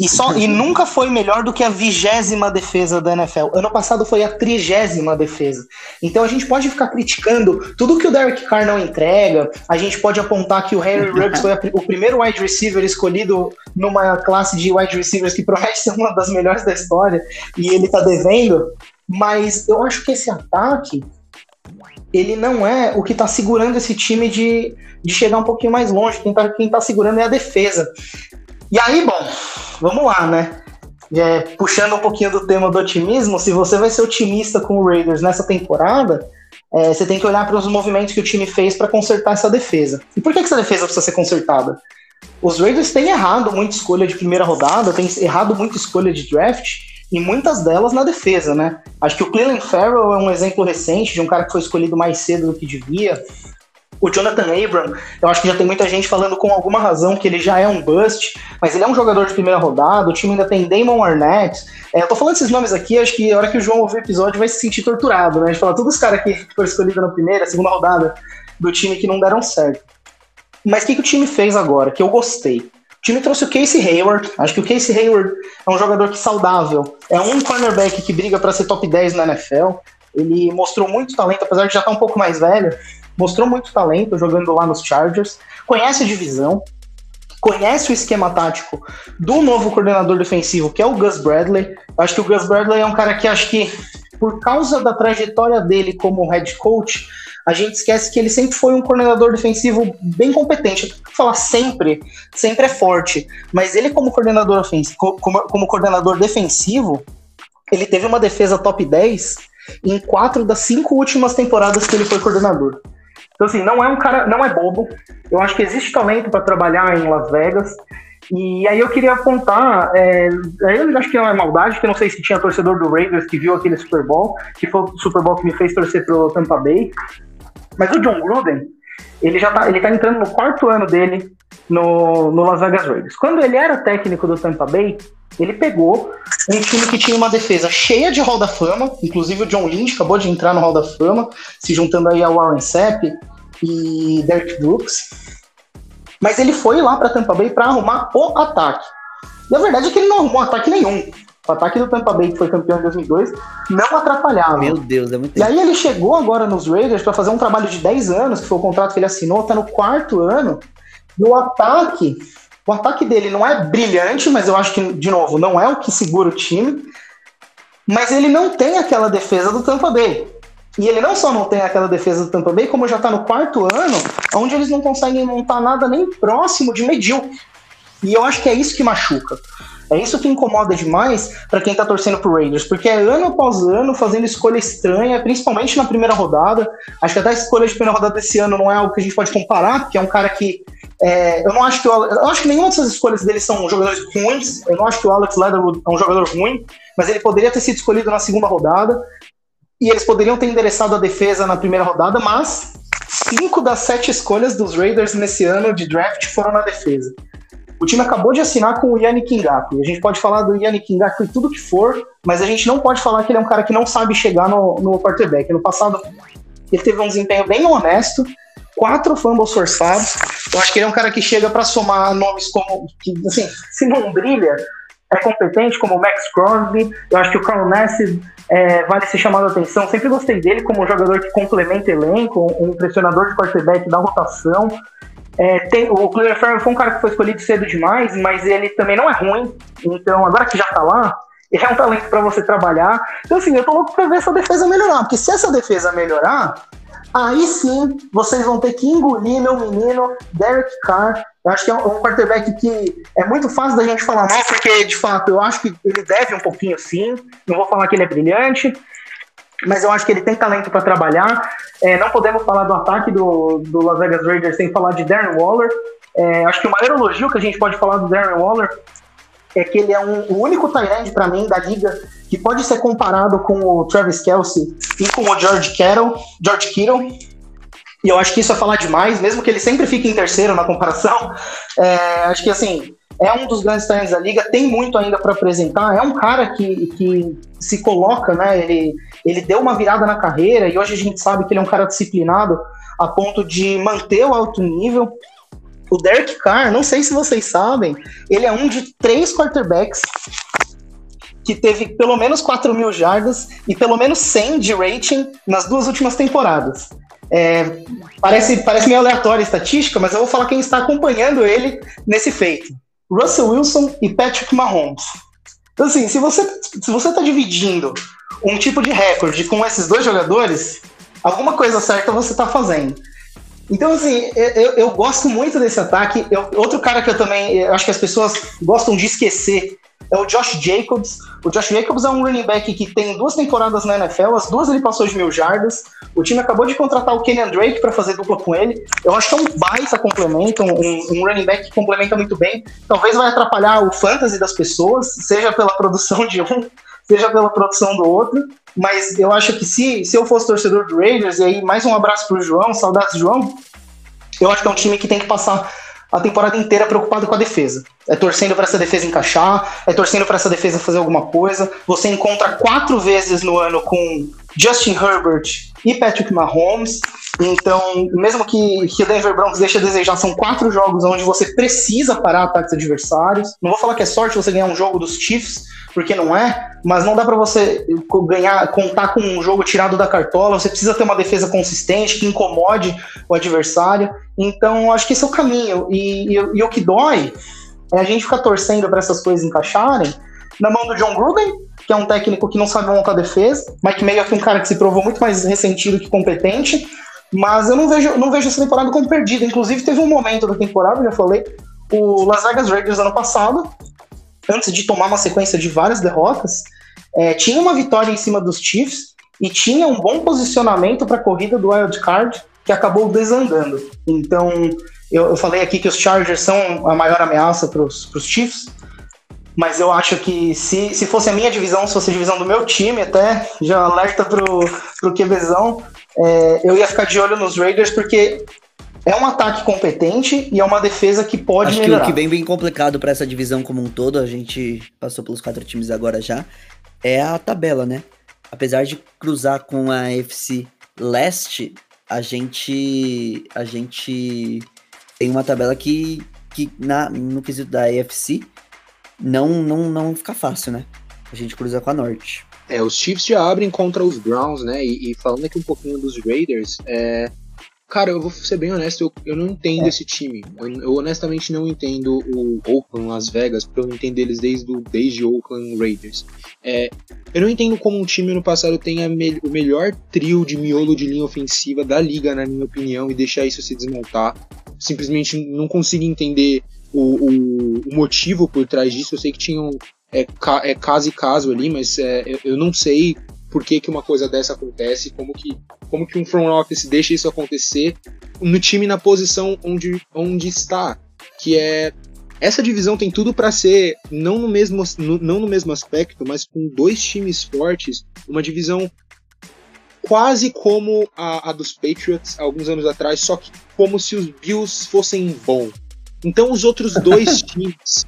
e, só, e nunca foi melhor do que a vigésima defesa da NFL. Ano passado foi a trigésima defesa. Então a gente pode ficar criticando tudo que o Derek Carr não entrega. A gente pode apontar que o Harry [LAUGHS] Ruggs foi a, o primeiro wide receiver escolhido numa classe de wide receivers que promete ser uma das melhores da história e ele tá devendo. Mas eu acho que esse ataque ele não é o que está segurando esse time de, de chegar um pouquinho mais longe. Quem está quem tá segurando é a defesa. E aí, bom, vamos lá, né? É, puxando um pouquinho do tema do otimismo, se você vai ser otimista com o Raiders nessa temporada, é, você tem que olhar para os movimentos que o time fez para consertar essa defesa. E por que, essa defesa precisa ser consertada? Os Raiders têm errado muita escolha de primeira rodada, têm errado muita escolha de draft, e muitas delas na defesa, né? Acho que o Cleveland Farrell é um exemplo recente de um cara que foi escolhido mais cedo do que devia. O Jonathan Abram, eu acho que já tem muita gente falando com alguma razão que ele já é um bust, mas ele é um jogador de primeira rodada, o time ainda tem Damon Arnett. É, eu tô falando esses nomes aqui, acho que a hora que o João ouvir o episódio vai se sentir torturado, né? A gente fala todos os caras que foram escolhidos na primeira, segunda rodada do time que não deram certo. Mas o que, que o time fez agora, que eu gostei? O time trouxe o Casey Hayward. Acho que o Casey Hayward é um jogador que saudável. É um cornerback que briga para ser top 10 na NFL. Ele mostrou muito talento, apesar de já estar tá um pouco mais velho. Mostrou muito talento jogando lá nos Chargers. Conhece a divisão. Conhece o esquema tático do novo coordenador defensivo, que é o Gus Bradley. Acho que o Gus Bradley é um cara que acho que, por causa da trajetória dele como head coach, a gente esquece que ele sempre foi um coordenador defensivo bem competente. Falar sempre, sempre é forte, mas ele como coordenador ofensivo, como, como coordenador defensivo, ele teve uma defesa top 10 em quatro das cinco últimas temporadas que ele foi coordenador. Então assim, não é um cara, não é bobo. Eu acho que existe talento para trabalhar em Las Vegas. E aí eu queria apontar, é, eu acho que é uma maldade, que eu não sei se tinha torcedor do Raiders que viu aquele Super Bowl, que foi o Super Bowl que me fez torcer pro Tampa Bay. Mas o John Gruden, ele já tá, ele tá entrando no quarto ano dele no, no Las Vegas Raiders. Quando ele era técnico do Tampa Bay, ele pegou um time que tinha uma defesa cheia de Hall da Fama, inclusive o John Lynch acabou de entrar no Hall da Fama, se juntando aí a Warren Sapp e Derek Brooks. Mas ele foi lá para Tampa Bay para arrumar o ataque. E a verdade é que ele não arrumou ataque nenhum. O ataque do Tampa Bay, que foi campeão em 2002, não atrapalhava. Meu Deus, é muito E aí ele chegou agora nos Raiders para fazer um trabalho de 10 anos, que foi o contrato que ele assinou, tá no quarto ano. E o ataque, o ataque dele não é brilhante, mas eu acho que, de novo, não é o que segura o time. Mas ele não tem aquela defesa do Tampa Bay. E ele não só não tem aquela defesa do Tampa Bay, como já tá no quarto ano, onde eles não conseguem montar nada nem próximo de medíocre. E eu acho que é isso que machuca. É isso que incomoda demais para quem tá torcendo pro Raiders, porque é ano após ano fazendo escolha estranha, principalmente na primeira rodada. Acho que até a escolha de primeira rodada desse ano não é algo que a gente pode comparar, porque é um cara que. É, eu não acho que eu, eu acho que nenhuma dessas escolhas dele são jogadores ruins. Eu não acho que o Alex Leatherwood é um jogador ruim, mas ele poderia ter sido escolhido na segunda rodada. E eles poderiam ter endereçado a defesa na primeira rodada, mas cinco das sete escolhas dos Raiders nesse ano de draft foram na defesa. O time acabou de assinar com o Yannick Ngaku. A gente pode falar do Yannick Ngaku e tudo que for, mas a gente não pode falar que ele é um cara que não sabe chegar no, no quarterback. No passado, ele teve um desempenho bem honesto, quatro fumbles forçados. Eu acho que ele é um cara que chega para somar nomes como, que, assim, se não brilha, é competente, como o Max Crosby. Eu acho que o Carl Nassib é, vale ser chamado a atenção. Sempre gostei dele como um jogador que complementa elenco, um impressionador de quarterback da rotação. É, tem, o Clear Farrell foi um cara que foi escolhido cedo demais, mas ele também não é ruim. Então, agora que já tá lá, ele é um talento para você trabalhar. Então, assim, eu tô louco pra ver essa defesa melhorar. Porque se essa defesa melhorar, aí sim vocês vão ter que engolir meu menino Derek Carr. Eu acho que é um, um quarterback que é muito fácil da gente falar mal, porque de fato eu acho que ele deve um pouquinho sim. Não vou falar que ele é brilhante, mas eu acho que ele tem talento para trabalhar. É, não podemos falar do ataque do, do Las Vegas Raiders sem falar de Darren Waller. É, acho que o maior elogio que a gente pode falar do Darren Waller é que ele é um, o único tight para mim da liga que pode ser comparado com o Travis Kelsey e com o George Kittle, George Kittle. E eu acho que isso é falar demais, mesmo que ele sempre fique em terceiro na comparação. É, acho que assim é um dos grandes talentos da liga, tem muito ainda para apresentar. É um cara que, que se coloca, né? Ele, ele deu uma virada na carreira e hoje a gente sabe que ele é um cara disciplinado a ponto de manter o alto nível. O Derek Carr, não sei se vocês sabem, ele é um de três quarterbacks que teve pelo menos 4 mil jardas e pelo menos 100 de rating nas duas últimas temporadas. É, parece, parece meio aleatória a estatística, mas eu vou falar quem está acompanhando ele nesse feito. Russell Wilson e Patrick Mahomes. Então, assim, se você se você está dividindo um tipo de recorde com esses dois jogadores, alguma coisa certa você está fazendo. Então, assim, eu, eu, gosto muito desse ataque. Eu, outro cara que eu também eu acho que as pessoas gostam de esquecer é o Josh Jacobs. O Josh Jacobs é um running back que tem duas temporadas na NFL, as duas ele passou de mil jardas. O time acabou de contratar o Kenyan Drake para fazer dupla com ele. Eu acho que é um baita complemento, um, um, running back que complementa muito bem. Talvez vai atrapalhar o fantasy das pessoas, seja pela [LAUGHS] produção de um, seja pela produção do outro. Mas eu acho que se, se eu fosse torcedor do Raiders, e aí mais um abraço pro João, saudades João, eu acho que é um time que tem que passar a temporada inteira preocupado com a defesa. É torcendo para essa defesa encaixar, é torcendo para essa defesa fazer alguma coisa. Você encontra quatro vezes no ano com Justin Herbert e Patrick Mahomes. Então, mesmo que, que o Denver Broncos deixe a desejar, são quatro jogos onde você precisa parar ataques adversários. Não vou falar que é sorte você ganhar um jogo dos Chiefs, porque não é, mas não dá para você ganhar, contar com um jogo tirado da cartola, você precisa ter uma defesa consistente, que incomode o adversário. Então, acho que esse é o caminho. E, e, e o que dói é a gente ficar torcendo para essas coisas encaixarem na mão do John Gruden, que é um técnico que não sabe montar defesa, Mike Mayo é um cara que se provou muito mais ressentido que competente, mas eu não vejo, não vejo essa temporada como perdida. Inclusive, teve um momento da temporada, já falei, o Las Vegas Raiders ano passado, antes de tomar uma sequência de várias derrotas, é, tinha uma vitória em cima dos Chiefs e tinha um bom posicionamento para a corrida do Wild Card que acabou desandando. Então, eu, eu, falei aqui que os Chargers são a maior ameaça para os Chiefs, mas eu acho que se, se fosse a minha divisão, se fosse a divisão do meu time, até já alerta pro, pro QBzão, é, eu ia ficar de olho nos Raiders, porque é um ataque competente e é uma defesa que pode Acho melhorar. que o que vem bem complicado para essa divisão como um todo, a gente passou pelos quatro times agora já, é a tabela, né? Apesar de cruzar com a FC Leste, a gente a gente tem uma tabela que, que na, no quesito da AFC não, não, não fica fácil, né? A gente cruza com a Norte. É, os Chiefs já abrem contra os Browns, né? E, e falando aqui um pouquinho dos Raiders, é, Cara, eu vou ser bem honesto, eu, eu não entendo é. esse time. Eu, eu, honestamente não entendo o Oakland Las Vegas, porque eu não entendo eles desde o desde Oakland Raiders. É, eu não entendo como um time no passado tenha me, o melhor trio de miolo de linha ofensiva da liga, na minha opinião, e deixar isso se desmontar. Simplesmente não consigo entender o, o, o motivo por trás disso. Eu sei que tinham é, ca, é caso e caso ali, mas é, eu, eu não sei por que, que uma coisa dessa acontece, como que, como que um front office deixa isso acontecer no time na posição onde, onde está, que é essa divisão tem tudo para ser não no mesmo no, não no mesmo aspecto, mas com dois times fortes, uma divisão quase como a, a dos Patriots alguns anos atrás, só que como se os Bills fossem bom. Então os outros dois [LAUGHS] times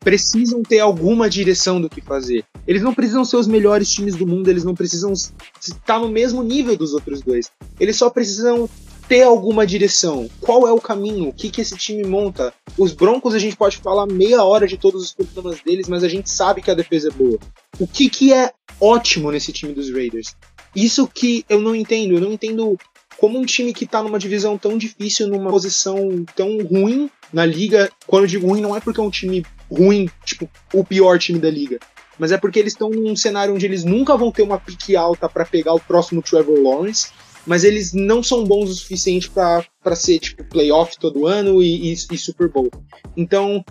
precisam ter alguma direção do que fazer. Eles não precisam ser os melhores times do mundo, eles não precisam estar no mesmo nível dos outros dois. Eles só precisam ter alguma direção. Qual é o caminho? O que, que esse time monta? Os Broncos a gente pode falar meia hora de todos os problemas deles, mas a gente sabe que a defesa é boa. O que, que é ótimo nesse time dos Raiders? Isso que eu não entendo. Eu não entendo como um time que tá numa divisão tão difícil, numa posição tão ruim na liga. Quando eu digo ruim, não é porque é um time ruim, tipo, o pior time da liga. Mas é porque eles estão num cenário onde eles nunca vão ter uma pique alta para pegar o próximo Trevor Lawrence mas eles não são bons o suficiente para ser tipo playoff todo ano e, e, e, Super Bowl. Então,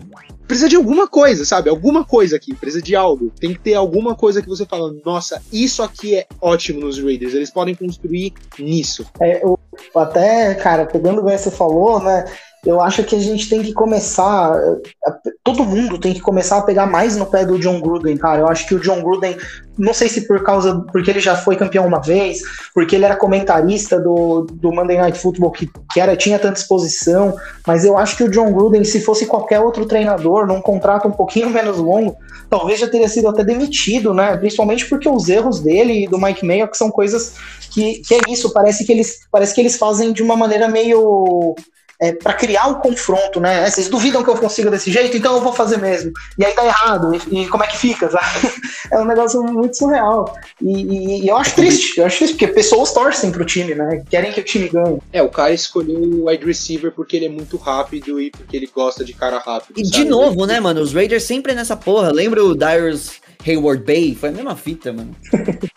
precisa de alguma coisa, sabe? Alguma coisa aqui, precisa de algo. Tem que ter alguma coisa que você fala, nossa, isso aqui é ótimo nos Raiders. Eles podem construir nisso. É, eu, até, cara, pegando o que você falou, né? Eu acho que a gente tem que começar. Todo mundo tem que começar a pegar mais no pé do John Gruden, cara. Eu acho que o John Gruden, não sei se por causa. Porque ele já foi campeão uma vez, porque ele era comentarista do, do Monday Night Football, que, que era, tinha tanta exposição, mas eu acho que o John Gruden, se fosse qualquer outro treinador, num contrato um pouquinho [LAUGHS] menos longo, talvez já teria sido até demitido, né? Principalmente porque os erros dele e do Mike Mayo, que são coisas que, que é isso, parece que eles, parece que eles fazem de uma maneira meio é, para criar o confronto, né? Vocês duvidam que eu consiga desse jeito, então eu vou fazer mesmo. E aí tá errado, e, e como é que fica? Sabe? [LAUGHS] É um negócio muito surreal. E, e, e, eu acho triste, eu acho triste, porque pessoas torcem pro time, né? Querem que o time ganhe. É, o cara escolheu o wide receiver porque ele é muito rápido e porque ele gosta de cara rápido. E sabe? de novo, né, mano? Os Raiders sempre nessa porra. Lembra o Dyrus Hayward Bay? Foi a mesma fita, mano. [LAUGHS]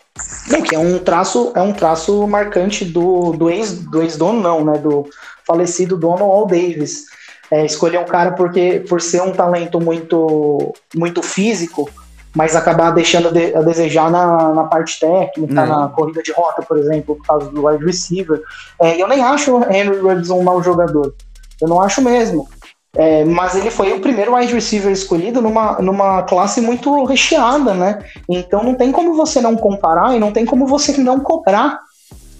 Não, que é um traço, é um traço marcante do, do ex do ex dono não, né? Do falecido dono Al Davis. É, escolher um cara porque por ser um talento muito muito físico, mas acabar deixando de, a desejar na, na parte técnica, na corrida de rota, por exemplo, por causa do wide receiver. É, eu nem acho o Henry Ruggs um mau jogador. Eu não acho mesmo. É, mas ele foi o primeiro wide receiver escolhido numa, numa classe muito recheada, né? Então não tem como você não comparar e não tem como você não cobrar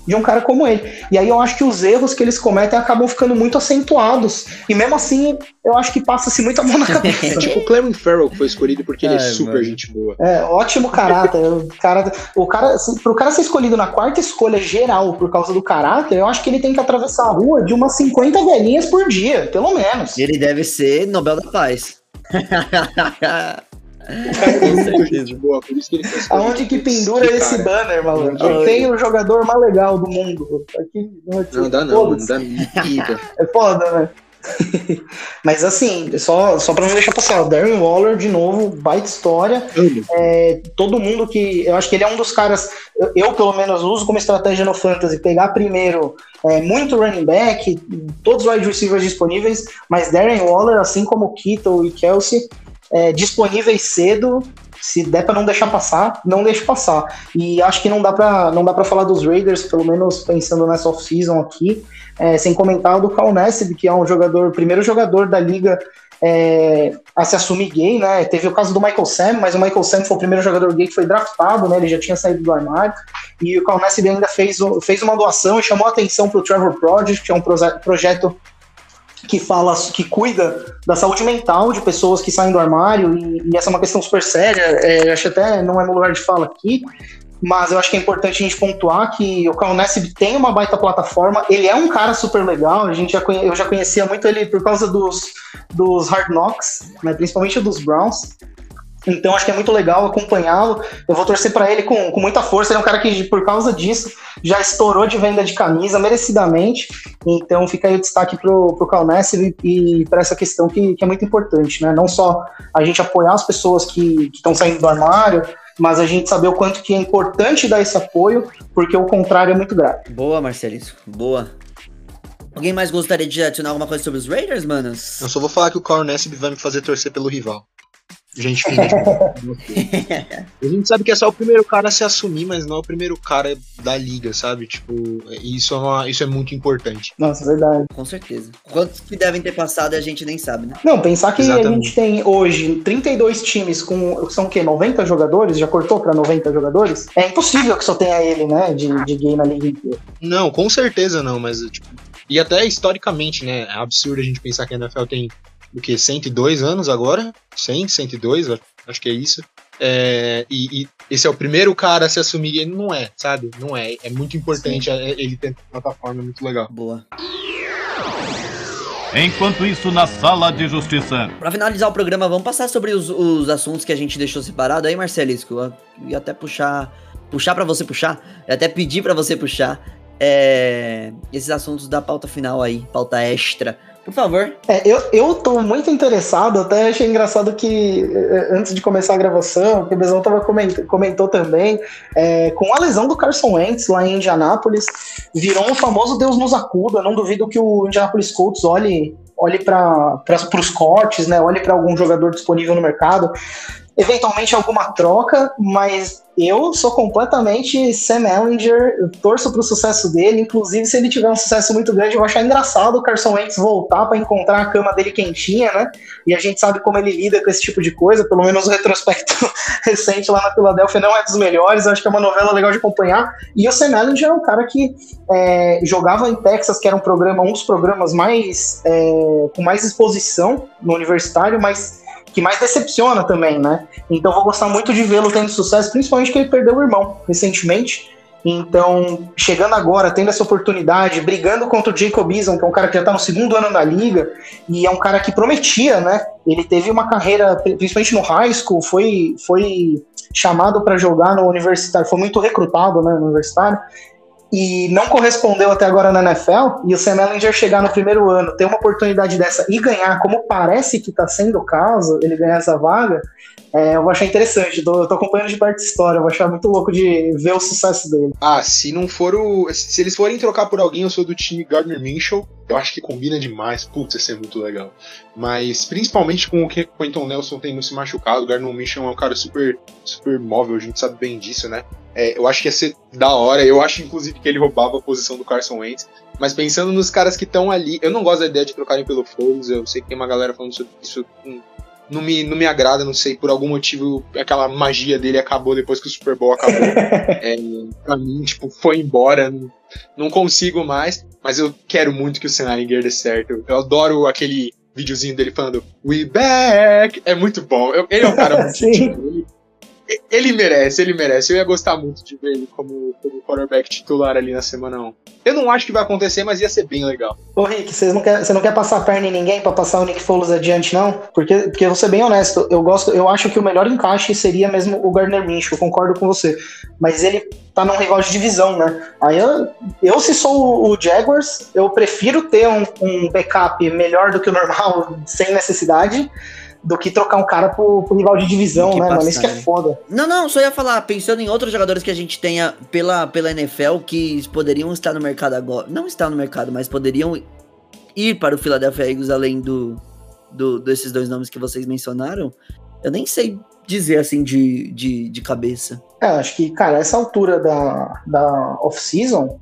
de um cara como ele. E aí eu acho que os erros que eles cometem acabam ficando muito acentuados. E mesmo assim, eu acho que passa-se muita mão na cabeça. É [LAUGHS] tipo o Clem Farrell que foi escolhido porque ele é, é super mano. gente boa. É, ótimo caráter. o cara, o cara, pro cara ser escolhido na quarta escolha geral por causa do caráter, eu acho que ele tem que atravessar a rua de umas 50 velhinhas por dia, pelo menos. Ele deve ser Nobel da Paz. [LAUGHS] [LAUGHS] boa, por isso que ele Aonde que pendura esse cara. banner, maluco? Eu tenho o jogador mais legal do mundo. Aqui, não dá não, não dá vida. [LAUGHS] É foda, né? [LAUGHS] Mas assim, só, só pra não deixar passar, o Darren Waller, de novo, baita história. É, todo mundo que. Eu acho que ele é um dos caras. Eu, eu, pelo menos, uso como estratégia no Fantasy pegar primeiro é, muito running back, todos os wide receivers disponíveis, mas Darren Waller, assim como Kittle e Kelsey, é, disponíveis cedo. Se der para não deixar passar, não deixe passar. E acho que não dá para não dá para falar dos Raiders, pelo menos pensando nessa off-season aqui, é, sem comentar do Cal que é um jogador, primeiro jogador da liga é, a se assumir gay, né? Teve o caso do Michael Sam, mas o Michael Sam foi o primeiro jogador gay que foi draftado, né? Ele já tinha saído do armário. E o Cal ainda fez, fez uma doação e chamou a atenção para o Trevor Project, que é um projeto que fala, que cuida da saúde mental de pessoas que saem do armário, e, e essa é uma questão super séria, é, acho até não é meu lugar de fala aqui, mas eu acho que é importante a gente pontuar que o Carl tem uma baita plataforma, ele é um cara super legal, a gente já conhe, eu já conhecia muito ele por causa dos, dos Hard Knocks, né, principalmente dos Browns, então acho que é muito legal acompanhá-lo. Eu vou torcer para ele com, com muita força. Ele é um cara que, por causa disso, já estourou de venda de camisa merecidamente. Então fica aí o destaque pro, pro Calnesse e, e para essa questão que, que é muito importante, né? Não só a gente apoiar as pessoas que estão saindo do armário, mas a gente saber o quanto que é importante dar esse apoio, porque o contrário é muito grave. Boa, Marcelisco. Boa. Alguém mais gostaria de adicionar alguma coisa sobre os Raiders, manos? Eu só vou falar que o Carl vai me fazer torcer pelo rival gente fina [LAUGHS] A gente sabe que é só o primeiro cara a se assumir, mas não é o primeiro cara da liga, sabe? Tipo, isso é, uma, isso é muito importante. Nossa, é verdade. Com certeza. Quantos que devem ter passado a gente nem sabe, né? Não, pensar que Exatamente. a gente tem hoje 32 times com, são o quê? 90 jogadores? Já cortou pra 90 jogadores? É impossível que só tenha ele, né? De, de gay na liga inteira. Não, com certeza não, mas tipo. E até historicamente, né? É absurdo a gente pensar que a NFL tem o que, 102 anos agora? 100, 102, acho que é isso. É, e, e esse é o primeiro cara a se assumir, ele não é, sabe? Não é. É muito importante é, ele ter uma plataforma muito legal. Boa. Enquanto isso, na sala de justiça. Pra finalizar o programa, vamos passar sobre os, os assuntos que a gente deixou separado aí, Marcelisco. Eu ia até puxar. Puxar pra você puxar. Até pedir pra você puxar. é, esses assuntos da pauta final aí, pauta extra. Por favor. É, eu, eu tô muito interessado, até achei engraçado que eh, antes de começar a gravação, que o Bezão tava coment, comentou também, é, com a lesão do Carson Wentz lá em Indianápolis, virou um famoso Deus nos acuda. Não duvido que o Indianapolis Colts olhe, olhe para os cortes, né? Olhe para algum jogador disponível no mercado. Eventualmente alguma troca, mas eu sou completamente Sam Ellinger, eu torço pro sucesso dele, inclusive se ele tiver um sucesso muito grande, eu vou achar engraçado o Carson Wentz voltar para encontrar a cama dele quentinha, né? E a gente sabe como ele lida com esse tipo de coisa, pelo menos o retrospecto [LAUGHS] recente lá na Filadélfia não é dos melhores, eu acho que é uma novela legal de acompanhar. E o Sam Ellinger é um cara que é, jogava em Texas, que era um programa, um dos programas mais é, com mais exposição no universitário, mas que mais decepciona também, né? Então vou gostar muito de vê-lo tendo sucesso, principalmente que ele perdeu o irmão recentemente. Então, chegando agora, tendo essa oportunidade, brigando contra o Jacob Eason, que é um cara que já está no segundo ano da liga, e é um cara que prometia, né? Ele teve uma carreira, principalmente no high school, foi, foi chamado para jogar no universitário, foi muito recrutado né, no universitário, e não correspondeu até agora na NFL, e o Sam Ellinger chegar no primeiro ano, ter uma oportunidade dessa e ganhar, como parece que está sendo o caso, ele ganhar essa vaga, é, eu vou achar interessante. Tô, eu tô acompanhando de perto a história, eu vou achar muito louco de ver o sucesso dele. Ah, se não for o. Se eles forem trocar por alguém, eu sou do time Gardner Minshew. Eu acho que combina demais. Putz, ia ser muito legal. Mas principalmente com o que o Quentin Nelson tendo se machucado, o Gardner Minshew é um cara super, super móvel, a gente sabe bem disso, né? É, eu acho que ia ser da hora. Eu acho, inclusive, que ele roubava a posição do Carson Wentz. Mas pensando nos caras que estão ali, eu não gosto da ideia de trocarem pelo Foles. Eu sei que tem uma galera falando sobre isso. hum, Não me, não me agrada, não sei, por algum motivo aquela magia dele acabou depois que o Super Bowl acabou. [LAUGHS] é, pra mim, tipo, foi embora. Não, não consigo mais. Mas eu quero muito que o Senaringer dê certo. Eu adoro aquele videozinho dele falando We back! É muito bom. Eu- ele é um cara [LAUGHS] muito Sim. gentil. Ele, ele merece, ele merece. Eu ia gostar muito de ver ele como, como quarterback titular ali na semana 1. Eu não acho que vai acontecer, mas ia ser bem legal. Ô Rick, vocês não quer, você não quer passar perna em ninguém pra passar o Nick Foles adiante, não? Porque, porque eu vou ser bem honesto, eu gosto, eu acho que o melhor encaixe seria mesmo o Gardner Minshew, eu concordo com você. Mas ele tá num rival de divisão, né? Aí eu, eu se sou o Jaguars, eu prefiro ter um, um backup melhor do que o normal, [LAUGHS] sem necessidade, do que trocar um cara pro, pro rival de divisão, né, mano? passar, Isso que é né? foda. Não, não, só ia falar, pensando em outros jogadores que a gente tenha pela, pela NFL que poderiam estar no mercado agora. Não estar no mercado, mas poderiam ir para o Philadelphia Eagles além do, do desses dois nomes que vocês mencionaram. Eu nem sei dizer assim de, de, de cabeça. É, acho que, cara, essa altura da, da off-season,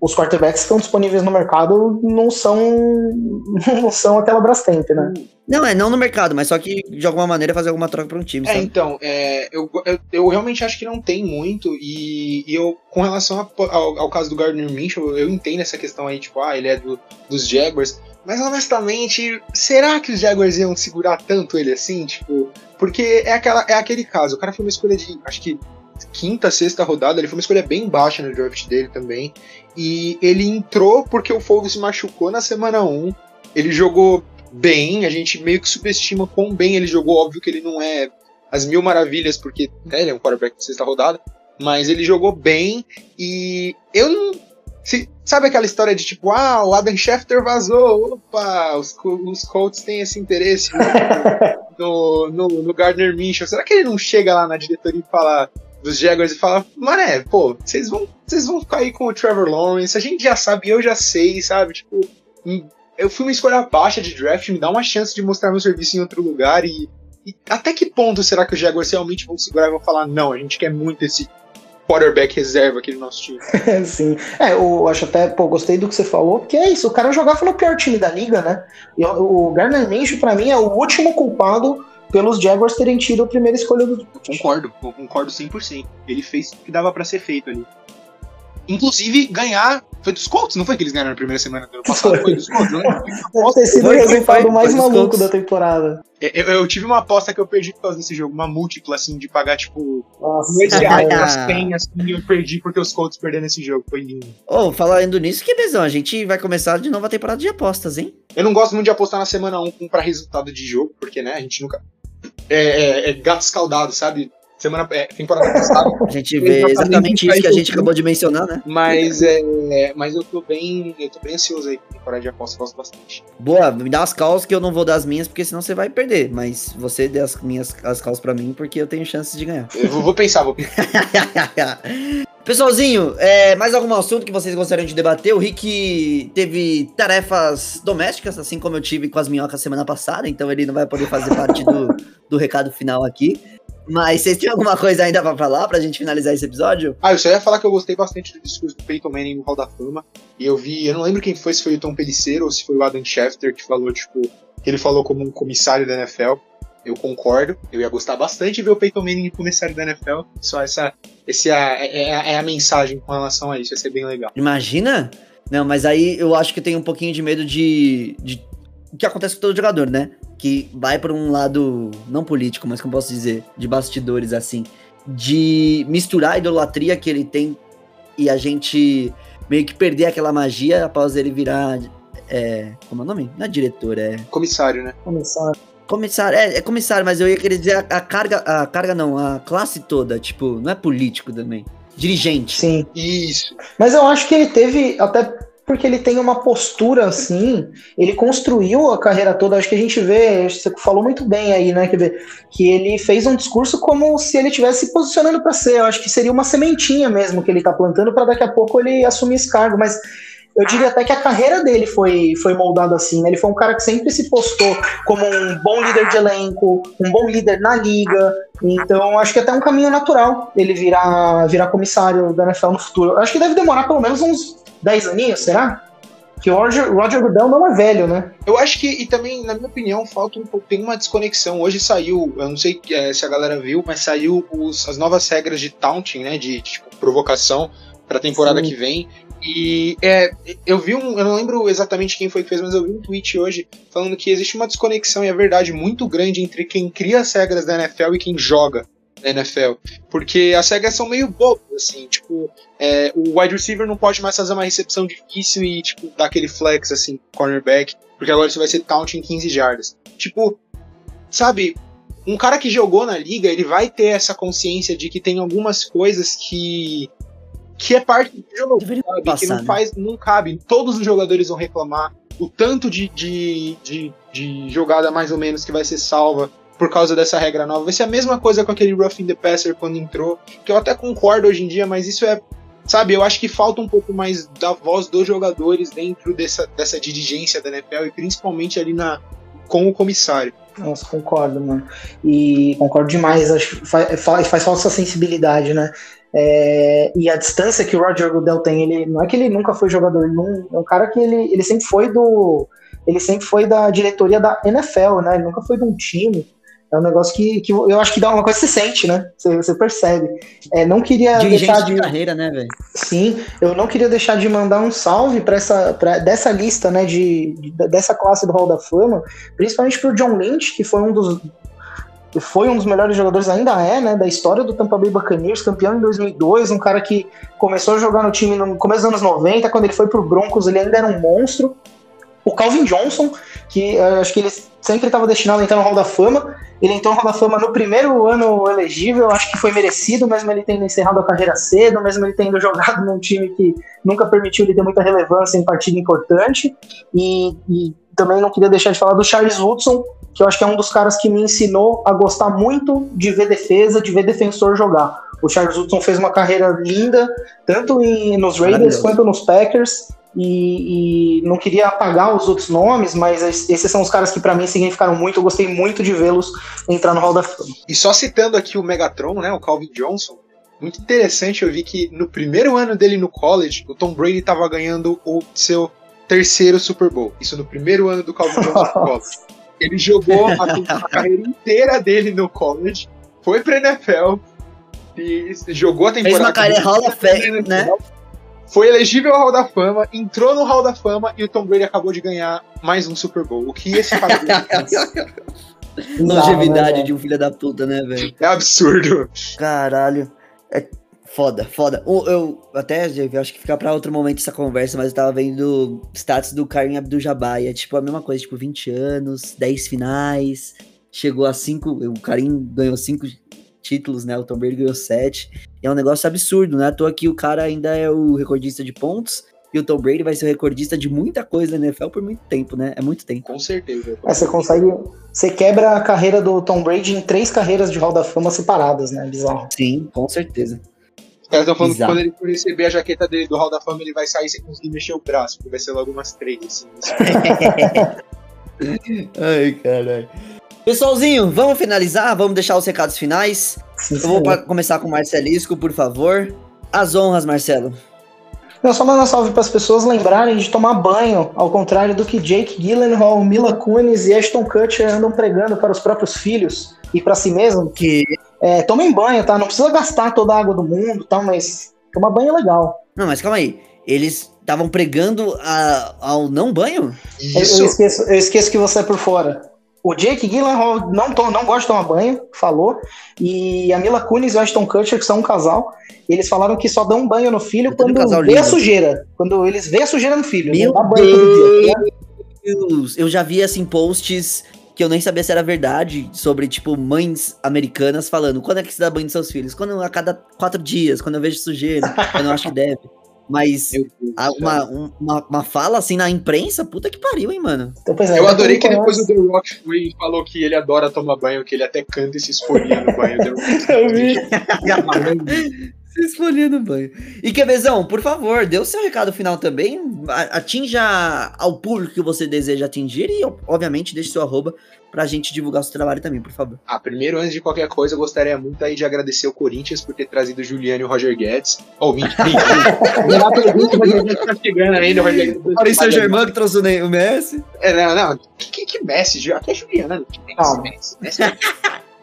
os quarterbacks que estão disponíveis no mercado não são [LAUGHS] não são aquela Brastemp, né? Não, é não no mercado, mas só que de alguma maneira fazer alguma troca para um time, É, sabe? então, é, eu, eu, eu realmente acho que não tem muito, e, e eu, com relação a- ao, ao caso do Gardner Minshew, eu entendo essa questão aí, tipo, ah, ele é do, dos Jaguars, mas honestamente, será que os Jaguars iam segurar tanto ele assim, tipo, porque é, aquela, é aquele caso, o cara foi uma escolha de, acho que quinta, sexta rodada, ele foi uma escolha bem baixa no draft dele também, e ele entrou porque o Foles se machucou na semana 1, ele jogou bem, a gente meio que subestima quão bem ele jogou, óbvio que ele não é as mil maravilhas, porque né, ele é um quarterback de sexta rodada, mas ele jogou bem e eu não. se- sabe aquela história de tipo, ah, o Adam Schefter vazou, opa, os, os Colts têm esse interesse [LAUGHS] no, no, no Gardner Minshew. Será que ele não chega lá na diretoria e fala dos Jaguars e fala, mané, pô, vocês vão, vocês vão ficar aí com o Trevor Lawrence, a gente já sabe, eu já sei, sabe? Tipo, hum, eu fui uma escolha baixa de draft, me dá uma chance de mostrar meu serviço em outro lugar e, e até que ponto será que os Jaguars realmente vão segurar e vão falar, não, a gente quer muito esse quarterback reserva aqui no nosso time. [LAUGHS] Sim. É, eu acho até, pô, gostei do que você falou, porque é isso, o cara jogava no pior time da liga, né? E o Gardner Minshew, pra mim, é o último culpado pelos Jaguars terem tido a primeira escolha do Concordo, eu concordo 100%. Ele fez o que dava pra ser feito ali. Inclusive, ganhar Foi dos Colts, não foi que eles ganharam na primeira semana do ano passado? Foi dos Colts, não lembro. [LAUGHS] Deve ter sido o Foi, foi, resultado foi, mais foi maluco da temporada. Eu, eu- eu tive uma aposta que eu perdi por causa desse jogo, uma múltipla, assim, de pagar, tipo, Nossa. 2 reais as 100, assim, e eu perdi porque os Colts perderam esse jogo. Foi lindo. Ô, falando nisso, que lesão. A gente vai começar de novo a temporada de apostas, hein? Eu não gosto muito de apostar na semana 1 com- pra resultado de jogo, porque, né, a gente nunca. É, é, é gato escaldado, sabe? Semana, é, temporada passada. A gente vê exatamente isso que a gente acabou de mencionar, né? Mas, é, é, mas eu tô bem. Eu tô bem ansioso aí com temporada de apostas, gosto bastante. Boa, me dá as calls que eu não vou dar as minhas, porque senão você vai perder. Mas você dê as minhas as calls pra mim, porque eu tenho chances de ganhar. Eu vou, vou pensar, vou pensar. [LAUGHS] Pessoalzinho, é, mais algum assunto que vocês gostariam de debater? O Rick teve tarefas domésticas, assim como eu tive com as minhocas semana passada, então ele não vai poder fazer parte do, do recado final aqui. Mas vocês têm alguma coisa ainda pra falar pra gente finalizar esse episódio? Ah, eu só ia falar que eu gostei bastante do discurso do Peyton Manning no Hall da Fama. E eu vi, eu não lembro quem foi, se foi o Tom Pelliceiro ou se foi o Adam Schefter que falou, tipo, que ele falou como um comissário da NFL. Eu concordo, eu ia gostar bastante de ver o Peyton Manning comissário da NFL. Só essa, esse é, a- é, a- é a mensagem com relação a isso, ia ser bem legal. Imagina? Não, mas aí eu acho que tenho um pouquinho de medo de. de o que acontece com todo jogador, né? Que vai por um lado, não político, mas como posso dizer, de bastidores, assim, de misturar a idolatria que ele tem e a gente meio que perder aquela magia após ele virar. É, como é o nome? Não é diretor, é. Comissário, né? Começar. Comissário, é, é comissário, mas eu ia querer dizer a, a carga. A carga não, a classe toda, tipo, não é político também. Dirigente. Sim. Isso. Mas eu acho que ele teve, até porque ele tem uma postura assim, ele construiu a carreira toda, acho que a gente vê, você falou muito bem aí, né, ver, que ele fez um discurso como se ele estivesse se posicionando para ser, eu acho que seria uma sementinha mesmo que ele tá plantando para daqui a pouco ele assumir esse cargo, mas eu diria até que a carreira dele foi, foi moldada assim, né? Ele foi um cara que sempre se postou como um bom líder de elenco, um bom líder na liga. Então, acho que é até um caminho natural ele virar, virar comissário da NFL no futuro. Acho que deve demorar pelo menos uns 10 aninhos, será? Que o Roger, Roger Goodell não é velho, né? Eu acho que, e também, na minha opinião, falta um pouco, tem uma desconexão. Hoje saiu, eu não sei é, se a galera viu, mas saiu os- as novas regras de taunting, né? De tipo, provocação pra temporada Sim. que vem. E é, eu vi um, eu não lembro exatamente quem foi que fez, mas eu vi um tweet hoje falando que existe uma desconexão e é verdade muito grande entre quem cria as regras da NFL e quem joga na NFL. Porque as regras são meio bobas, assim, tipo, é, o wide receiver não pode mais fazer uma recepção difícil e, tipo, dar aquele flex, assim, cornerback, porque agora isso vai ser taunt em 15 jardas. Tipo, sabe, um cara que jogou na liga, ele vai ter essa consciência de que tem algumas coisas que que é parte do jogo, sabe? passar, que não né? faz, não cabe. Todos os jogadores vão reclamar o tanto de, de, de, de jogada mais ou menos que vai ser salva por causa dessa regra nova. Vai ser a mesma coisa com aquele roughing the passer quando entrou, que eu até concordo hoje em dia, mas isso é, sabe, eu acho que falta um pouco mais da voz dos jogadores dentro dessa, dessa dirigência da NFL e principalmente ali na com o comissário. Nossa, concordo, mano. E concordo demais. Acho que faz, faz, falta essa sensibilidade, né? É, e a distância que o Roger Goodell tem, ele não é que ele nunca foi jogador, ele não, é um cara que ele, ele sempre foi do. Ele sempre foi da diretoria da NFL, né? Ele nunca foi de um time. É um negócio que, que eu acho que dá uma coisa que você sente, né? Você, você percebe. É, não queria Dirigente deixar de de. carreira, né, velho? Sim, eu não queria deixar de mandar um salve para essa pra, dessa lista, né, de, de- dessa classe do Hall da Fama, principalmente pro John Lynch, que foi um dos foi um dos melhores jogadores ainda é, né, da história do Tampa Bay Buccaneers, campeão em 2002, um cara que começou a jogar no time no começo dos anos 90, quando ele foi pro Broncos, ele ainda era um monstro. O Calvin Johnson, que eh, acho que ele sempre estava destinado a entrar no Hall da Fama, ele entrou no Hall da Fama no primeiro ano elegível, acho que foi merecido, mesmo ele tendo encerrado a carreira cedo, mesmo ele tendo [LAUGHS] jogado num time que nunca permitiu ele ter muita relevância em partida importante. E, e também não queria deixar de falar do Charles Woodson, que eu acho que é um dos caras que me ensinou a gostar muito de ver defesa, de ver defensor jogar. O Charles Woodson fez uma carreira linda, tanto em, nos Raiders quanto nos Packers. E, e não queria apagar os outros nomes, mas es- esses são os caras que pra mim significaram muito. Eu gostei muito de vê-los entrar no Hall da Fama. E só citando aqui o Megatron, né, o Calvin Johnson, muito interessante, eu vi que no primeiro ano dele no college, o Tom Brady estava ganhando o seu terceiro Super Bowl. Isso no primeiro ano do Calvin Johnson no [LAUGHS] college. Ele jogou a, a carreira inteira dele no college, foi pra NFL e jogou a temporada. uma carreira Hall of Fame, né? Foi elegível ao Hall da Fama, entrou no Hall da Fama e o Tom Brady acabou de ganhar mais um Super Bowl. O que esse cara [LAUGHS] Longevidade né, de um filho da puta, né, velho? é absurdo. Caralho. É foda, foda. O- Eu até, eu acho que fica pra outro momento essa conversa, mas eu tava vendo status do Karim Abdul-Jabbar é tipo a mesma coisa, tipo 20 anos, 10 finais, chegou a 5, o Karim ganhou 5 títulos, né, o Tom Brady ganhou 7. É um negócio absurdo, né? À toa que o cara ainda é o recordista de pontos e o Tom Brady vai ser o recordista de muita coisa na NFL por muito tempo, né? É muito tempo. Com certeza. Aí você consegue. Você quebra a carreira do Tom Brady em três carreiras de Hall da Fama separadas, né? Bizarro. Sim, com certeza. Os caras estão falando Exato. que quando ele for receber a jaqueta dele do Hall da Fama, ele vai sair sem conseguir mexer o braço, porque vai ser logo umas três, assim. [LAUGHS] [LAUGHS] Ai, caralho. Pessoalzinho, vamos finalizar? Vamos deixar os recados finais? Eu vou pa- começar com o Marcelisco, por favor. As honras, Marcelo. Não, só mandar um salve para as pessoas lembrarem de tomar banho, ao contrário do que Jake Gyllenhaal, Mila Kunis e Ashton Kutcher andam pregando para os próprios filhos e para si mesmo. Que. É, tomem banho, tá? Não precisa gastar toda a água do mundo, tá? Mas tomar banho é legal. Não, mas calma aí. Eles estavam pregando a- ao não banho? Eu, eu esqueço, eu esqueço que você é por fora. O Jake Gyllenhaal não, não gosta de tomar banho, falou. E a Mila Kunis e o Ashton Kutcher, que são um casal, eles falaram que só dão banho no filho quando vê a lindo. sujeira. Quando eles vê a sujeira no filho. Meu dia. tá? Deus! Eu já vi, assim, posts que eu nem sabia se era verdade sobre, tipo, mães americanas falando quando é que se dá banho dos seus filhos? Quando a cada quatro dias, quando eu vejo sujeira, eu não acho que deve. Mas uma, um- uma, uma fala assim na imprensa, puta que pariu, hein, mano? Então, é, Eu tá adorei que depois o antes. The Rock foi e falou que ele adora tomar banho, que ele até canta e se esfolia no banho. [LAUGHS] Eu vi. [LAUGHS] Se esfolhendo no banho. E Quevezão, por favor, dê o seu recado final também. Atinja ao público que você deseja atingir e, obviamente, deixe seu arroba pra gente divulgar o seu trabalho também, por favor. Ah, primeiro, antes de qualquer coisa, eu gostaria muito aí de agradecer o Corinthians por ter trazido o Juliano e o Roger Guedes. Oh, mentira. [LAUGHS] Não pergunta, o Roger Guedes tá chegando ainda. O Roger Guedes Paris Saint-Germain que trouxe o Ney- o Messi. É, não, não. Que, que, que Messi? Ju- Aqui é Juliana. Que Messi, Ah. Messi, Messi.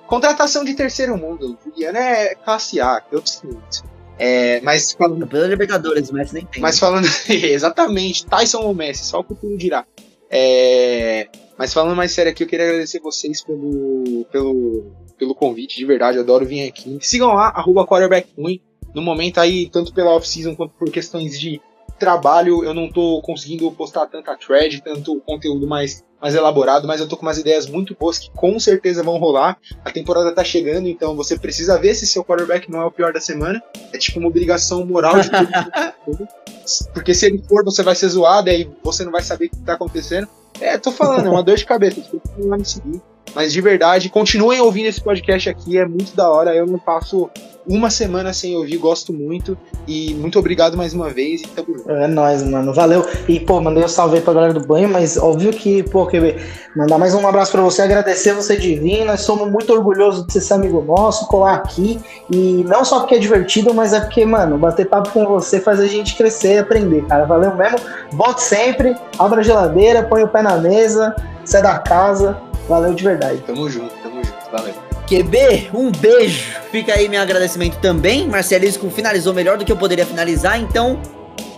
Contratação de terceiro mundo. Juliana é classe A, que eu sinto. É, mas falando, Pela Libertadores, o Messi nem tem. mas falando [LAUGHS] exatamente, Tyson ou Messi, só o futuro dirá. É, mas falando mais sério aqui, eu queria agradecer vocês pelo, pelo, pelo convite, de verdade, eu adoro vir aqui. Sigam lá, arroba quarterback ruim. No momento aí, tanto pela off-season quanto por questões de trabalho, eu não tô conseguindo postar tanta thread, tanto conteúdo mais, mais elaborado, mas eu tô com umas ideias muito boas que com certeza vão rolar. A temporada tá chegando, então você precisa ver se seu quarterback não é o pior da semana. É tipo uma obrigação moral de tudo. [LAUGHS] Porque se ele for, você vai ser zoado, aí você não vai saber o que tá acontecendo. É, tô falando, é uma dor de cabeça. Você tem que lá me seguir. Mas de verdade, continuem ouvindo esse podcast aqui, é muito da hora. Eu não passo uma semana sem ouvir, gosto muito. E muito obrigado mais uma vez. É nóis, mano. Valeu. E, pô, mandei um salve aí pra galera do banho, mas óbvio que, pô, QB, mandar mais um abraço pra você, agradecer você de vir. Nós somos muito orgulhosos de ser seu amigo nosso, colar aqui. E não só porque é divertido, mas é porque, mano, bater papo com você faz a gente crescer e aprender, cara. Valeu mesmo. Volte sempre, abra a geladeira, põe o pé na mesa, sai da casa. Valeu de verdade. Tamo junto, tamo junto. Valeu. QB, um beijo. Fica aí meu agradecimento também. Marcelisco finalizou melhor do que eu poderia finalizar, então,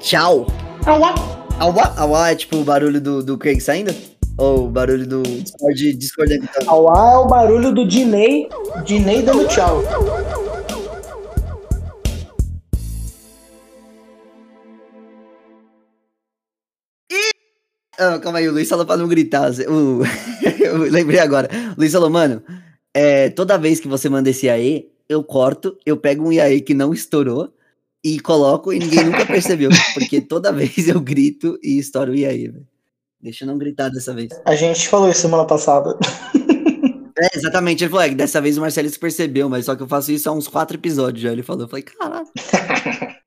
tchau. Auá, auá é tipo o barulho do, do Craig saindo? Ou o barulho do Discord, Discord evitando? Auá é o barulho do Dinei, Dinei dando tchau. Ah, calma aí, o Luiz falou pra não gritar. O... [LAUGHS] eu lembrei agora. O Luiz falou, mano, é, toda vez que você manda esse aí, eu corto, eu pego um IAE que não estourou e coloco e ninguém nunca percebeu. Porque toda vez eu grito e estouro o IAE, velho. Deixa eu não gritar dessa vez. A gente falou isso semana passada. [LAUGHS] É, exatamente. Ele falou, é, que dessa vez o Marcelisco percebeu, mas só que eu faço isso há uns quatro episódios já. Ele falou, eu falei, caralho. [LAUGHS]